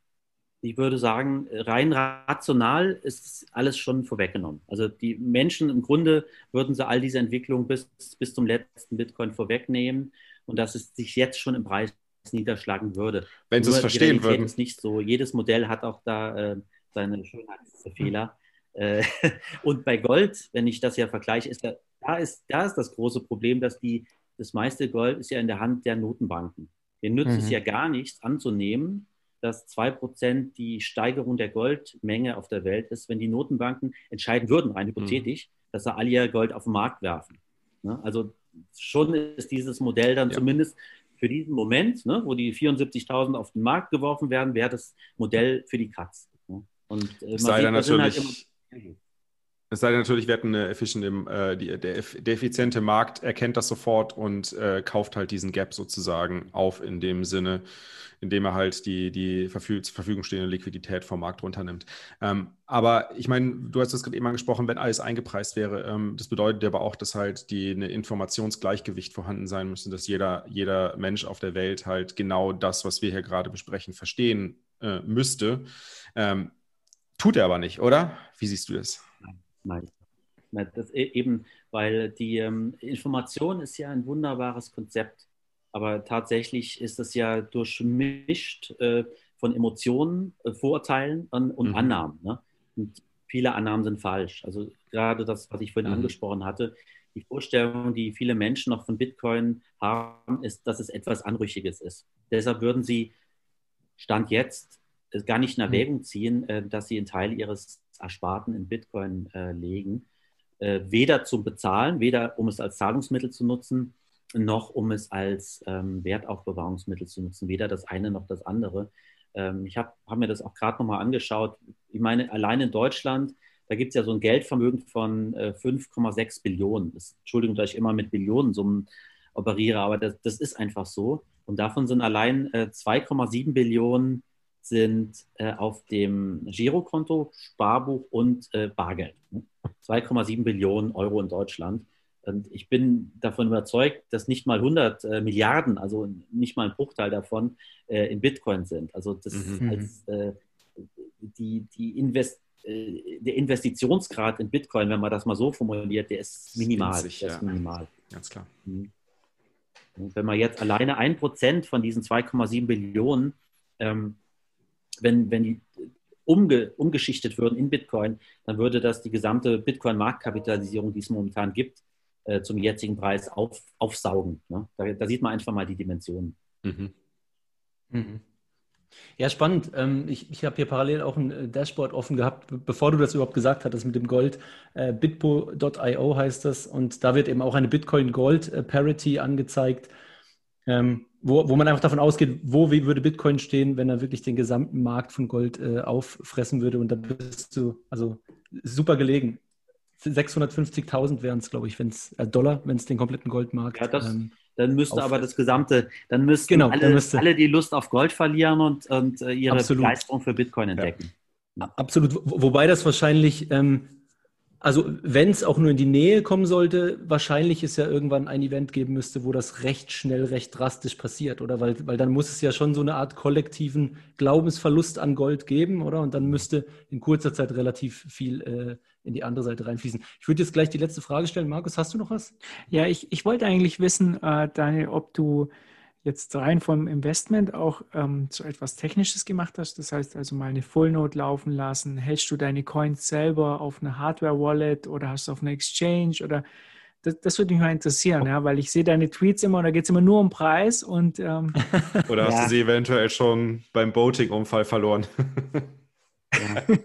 ich würde sagen, rein rational ist alles schon vorweggenommen. Also die Menschen im Grunde würden sie all diese Entwicklung bis, bis zum letzten Bitcoin vorwegnehmen und dass es sich jetzt schon im Preis niederschlagen würde. Wenn sie es verstehen würden. ist nicht so. Jedes Modell hat auch da äh, seine Schönheitsfehler. Hm. und bei Gold, wenn ich das ja vergleiche, ist da, da, ist, da ist das große Problem, dass die, das meiste Gold ist ja in der Hand der Notenbanken. Den nützt mhm. es ja gar nichts anzunehmen, dass 2% die Steigerung der Goldmenge auf der Welt ist, wenn die Notenbanken entscheiden würden, rein hypothetisch, mhm. dass sie all ihr Gold auf den Markt werfen. Ne? Also schon ist dieses Modell dann ja. zumindest für diesen Moment, ne, wo die 74.000 auf den Markt geworfen werden, wäre das Modell für die Katz. Ne? Und äh, man sieht, natürlich, halt immer, es sei denn natürlich, wir hatten eine efficient, äh, die, der, der, effiziente Markt erkennt das sofort und äh, kauft halt diesen Gap sozusagen auf in dem Sinne, indem er halt die, die Verfüg zur Verfügung stehende Liquidität vom Markt runternimmt. Ähm, aber ich meine, du hast das gerade eben angesprochen, wenn alles eingepreist wäre, ähm, das bedeutet aber auch, dass halt die, eine Informationsgleichgewicht vorhanden sein müsste, dass jeder, jeder Mensch auf der Welt halt genau das, was wir hier gerade besprechen, verstehen äh, müsste. Ähm, tut er aber nicht, oder? Wie siehst du das? Nein. Das e-, eben, weil die ähm, Information ist ja ein wunderbares Konzept, aber tatsächlich ist es ja durchmischt äh, von Emotionen, äh, Vorurteilen und, und mhm. Annahmen. Ne? Und viele Annahmen sind falsch. Also gerade das, was ich vorhin mhm. angesprochen hatte, die Vorstellung, die viele Menschen noch von Bitcoin haben, ist, dass es etwas Anrüchiges ist. Deshalb würden sie Stand jetzt gar nicht in mhm. Erwägung ziehen, äh, dass sie einen Teil ihres Ersparten in Bitcoin äh, legen. Äh, weder zum Bezahlen, weder um es als Zahlungsmittel zu nutzen, noch um es als ähm, Wertaufbewahrungsmittel zu nutzen. Weder das eine noch das andere. Ähm, ich habe hab mir das auch gerade nochmal angeschaut. Ich meine, allein in Deutschland, da gibt es ja so ein Geldvermögen von äh, 5,6 Billionen. Das, Entschuldigung, dass ich immer mit Billionensummen operiere, aber das, das ist einfach so. Und davon sind allein 2,7 äh, Billionen sind äh, auf dem Girokonto, Sparbuch und äh, Bargeld. 2,7 Billionen Euro in Deutschland. Und ich bin davon überzeugt, dass nicht mal 100 äh, Milliarden, also nicht mal ein Bruchteil davon, äh, in Bitcoin sind. Also das mhm. als, äh, die, die Invest äh, der Investitionsgrad in Bitcoin, wenn man das mal so formuliert, der ist minimal. Sich, der ist minimal. Ganz klar. Mhm. Und wenn man jetzt alleine ein Prozent von diesen 2,7 Billionen, ähm, wenn, wenn die umge, umgeschichtet würden in Bitcoin, dann würde das die gesamte Bitcoin-Marktkapitalisierung, die es momentan gibt, äh, zum jetzigen Preis auf, aufsaugen. Ne? Da, da, sieht man einfach mal die Dimensionen. Mhm. Mhm. Ja, spannend. Ähm, ich, ich habe hier parallel auch ein äh, Dashboard offen gehabt, bevor du das überhaupt gesagt hattest mit dem Gold. Äh, Bitpo.io heißt das und da wird eben auch eine Bitcoin-Gold-Parity angezeigt, ähm, wo, wo man einfach davon ausgeht, wo wie würde Bitcoin stehen, wenn er wirklich den gesamten Markt von Gold auffressen würde. Und da bist du also super gelegen. 650.000 wären es, glaube ich, wenn es äh, Dollar, wenn es den kompletten Goldmarkt. Ja, das, ähm, dann müsste aber das gesamte, dann müssten genau, alle, dann müsste, alle die Lust auf Gold verlieren und, und äh, ihre absolut. Begeisterung für Bitcoin entdecken. Ja. Absolut. Wobei das wahrscheinlich ähm, also wenn es auch nur in die Nähe kommen sollte, wahrscheinlich es ja irgendwann ein Event geben müsste, wo das recht schnell, recht drastisch passiert, oder? Weil, weil dann muss es ja schon so eine Art kollektiven Glaubensverlust an Gold geben, oder? Und dann müsste in kurzer Zeit relativ viel äh, in die andere Seite reinfließen. Ich würde jetzt gleich die letzte Frage stellen. Markus, hast du noch was? Ja, ich, ich wollte eigentlich wissen, äh, Daniel, ob du jetzt rein vom Investment auch ähm, so etwas Technisches gemacht hast, das heißt also mal eine Full Note laufen lassen, hältst du deine Coins selber auf einer Hardware-Wallet oder hast du auf einer Exchange oder das, das würde mich mal interessieren, ja, weil ich sehe deine Tweets immer und da geht es immer nur um Preis und ähm, Oder hast ja. du sie eventuell schon beim Boating-Unfall verloren? ja.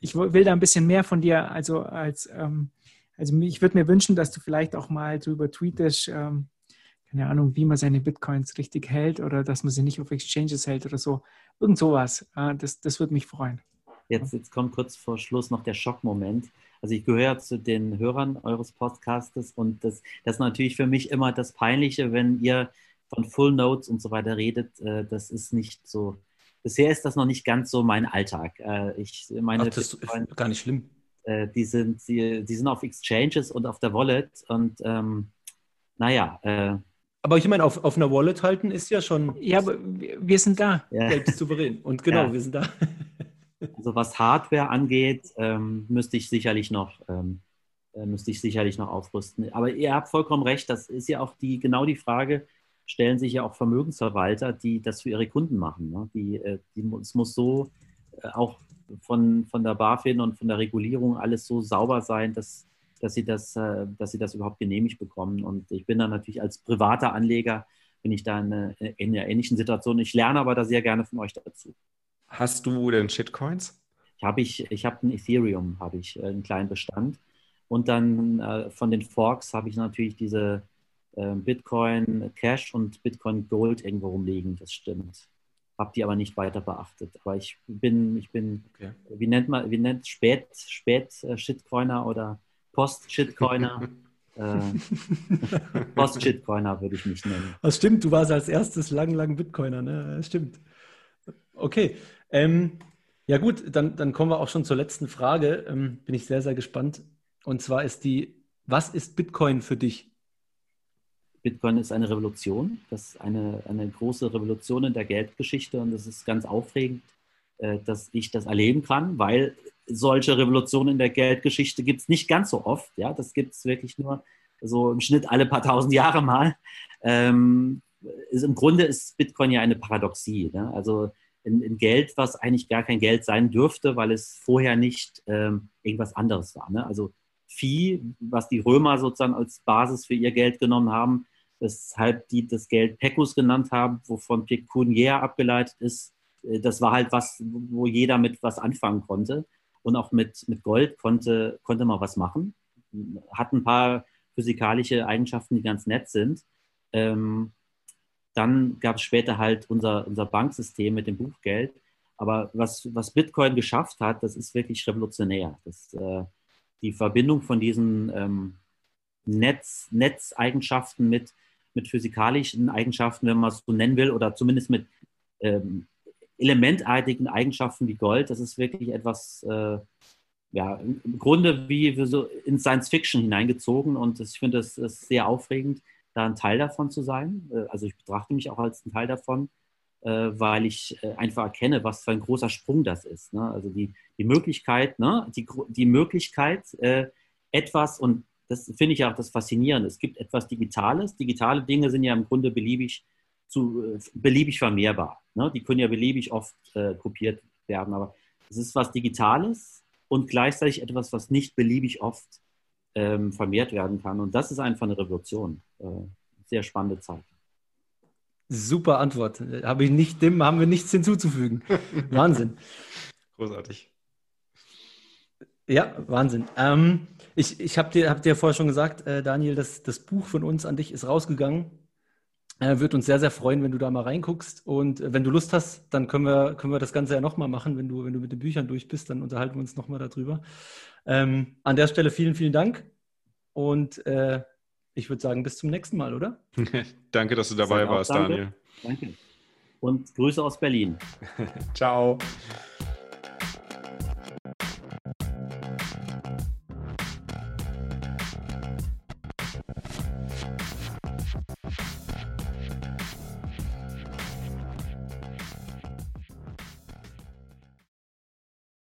Ich will da ein bisschen mehr von dir, also als ähm, also ich würde mir wünschen, dass du vielleicht auch mal so über tweetest, ähm, keine Ahnung, wie man seine Bitcoins richtig hält oder dass man sie nicht auf Exchanges hält oder so. Irgend sowas. Das, das würde mich freuen. Jetzt, jetzt kommt kurz vor Schluss noch der Schockmoment. Also ich gehöre zu den Hörern eures Podcastes und das, das ist natürlich für mich immer das Peinliche, wenn ihr von Full Notes und so weiter redet. Äh, das ist nicht so. Bisher ist das noch nicht ganz so mein Alltag. Äh, ich meine, Ach, das Bitcoin, ist gar nicht schlimm. Äh, die sind, die, die sind auf Exchanges und auf der Wallet und ähm, naja, aber ich meine, auf, auf einer Wallet halten ist ja schon. Ja, aber wir sind da. Ja. souverän. Und genau, ja. wir sind da. Also was Hardware angeht, ähm, müsste ich sicherlich noch, ähm, äh, müsste ich sicherlich noch aufrüsten. Aber ihr habt vollkommen recht, das ist ja auch die, genau die Frage, stellen sich ja auch Vermögensverwalter, die das für ihre Kunden machen. Ne? Die, äh, die, es muss so äh, auch von, von der BaFin und von der Regulierung alles so sauber sein, dass dass sie das, äh, dass sie das überhaupt genehmigt bekommen. Und ich bin da natürlich als privater Anleger, bin ich da in, in einer ähnlichen Situation. Ich lerne aber da sehr gerne von euch dazu. Hast du denn Shitcoins? Ich habe ich, ich habe ein Ethereum, habe ich äh, einen kleinen Bestand. Und dann äh, von den Forks habe ich natürlich diese äh, Bitcoin Cash und Bitcoin Gold irgendwo rumliegen, das stimmt. Habe die aber nicht weiter beachtet. Aber ich bin, ich bin, okay. wie nennt man, wie nennt spät, spät äh, Shitcoiner oder Post-Shitcoiner. äh, Post-Shitcoiner würde ich mich nennen. Das stimmt, du warst als erstes lang, lang Bitcoiner, ne? Das stimmt. Okay. Ähm, ja, gut, dann, dann kommen wir auch schon zur letzten Frage. Ähm, bin ich sehr, sehr gespannt. Und zwar ist die: Was ist Bitcoin für dich? Bitcoin ist eine Revolution. Das ist eine, eine große Revolution in der Geldgeschichte und es ist ganz aufregend, dass ich das erleben kann, weil solche Revolutionen in der Geldgeschichte gibt es nicht ganz so oft. Ja, das gibt es wirklich nur so im Schnitt alle paar tausend Jahre mal. Ähm, ist, Im Grunde ist Bitcoin ja eine Paradoxie. Ne? Also in, in, Geld, was eigentlich gar kein Geld sein dürfte, weil es vorher nicht ähm, irgendwas anderes war. Ne? Also Vieh, was die Römer sozusagen als Basis für ihr Geld genommen haben, weshalb die das Geld Pecus genannt haben, wovon Pecuniär abgeleitet ist, äh, das war halt was, wo jeder mit was anfangen konnte. Und auch mit, mit Gold konnte, konnte man was machen. Hat ein paar physikalische Eigenschaften, die ganz nett sind. Ähm, dann gab es später halt unser, unser Banksystem mit dem Buchgeld. Aber was, was Bitcoin geschafft hat, das ist wirklich revolutionär. Das, äh, die Verbindung von diesen ähm, Netz, Netzeigenschaften mit, mit physikalischen Eigenschaften, wenn man es so nennen will, oder zumindest mit ähm, elementartigen Eigenschaften wie Gold. Das ist wirklich etwas, äh, ja, im Grunde wie so in Science Fiction hineingezogen und ich finde es sehr aufregend, da ein Teil davon zu sein. Äh, also ich betrachte mich auch als ein Teil davon, äh, weil ich äh, einfach erkenne, was für ein großer Sprung das ist. Ne? Also die, die Möglichkeit, ne? die, die Möglichkeit, etwas, und das finde ich auch das Faszinierende, es gibt etwas Digitales. Digitale Dinge sind ja im Grunde beliebig, zu, beliebig vermehrbar. Ne? Die können ja beliebig oft äh, kopiert werden, aber es ist was Digitales und gleichzeitig etwas, was nicht beliebig oft ähm, vermehrt werden kann. Und das ist einfach eine Revolution. Äh, sehr spannende Zeit. Super Antwort. Habe ich nicht, dem haben wir nichts hinzuzufügen. Wahnsinn. Großartig. Ja, Wahnsinn. Ähm, ich ich habe dir, hab dir vorher schon gesagt, äh, Daniel, dass das Buch von uns an dich ist rausgegangen. Äh, wird uns sehr, sehr freuen, wenn du da mal reinguckst. Und äh, wenn du Lust hast, dann können wir, können wir das Ganze ja nochmal machen. Wenn du, wenn du mit den Büchern durch bist, dann unterhalten wir uns nochmal darüber. Ähm, an der Stelle vielen, vielen Dank. Und äh, ich würde sagen, bis zum nächsten Mal, oder? danke, dass du dabei warst, danke. Daniel. Danke. Und Grüße aus Berlin. Ciao.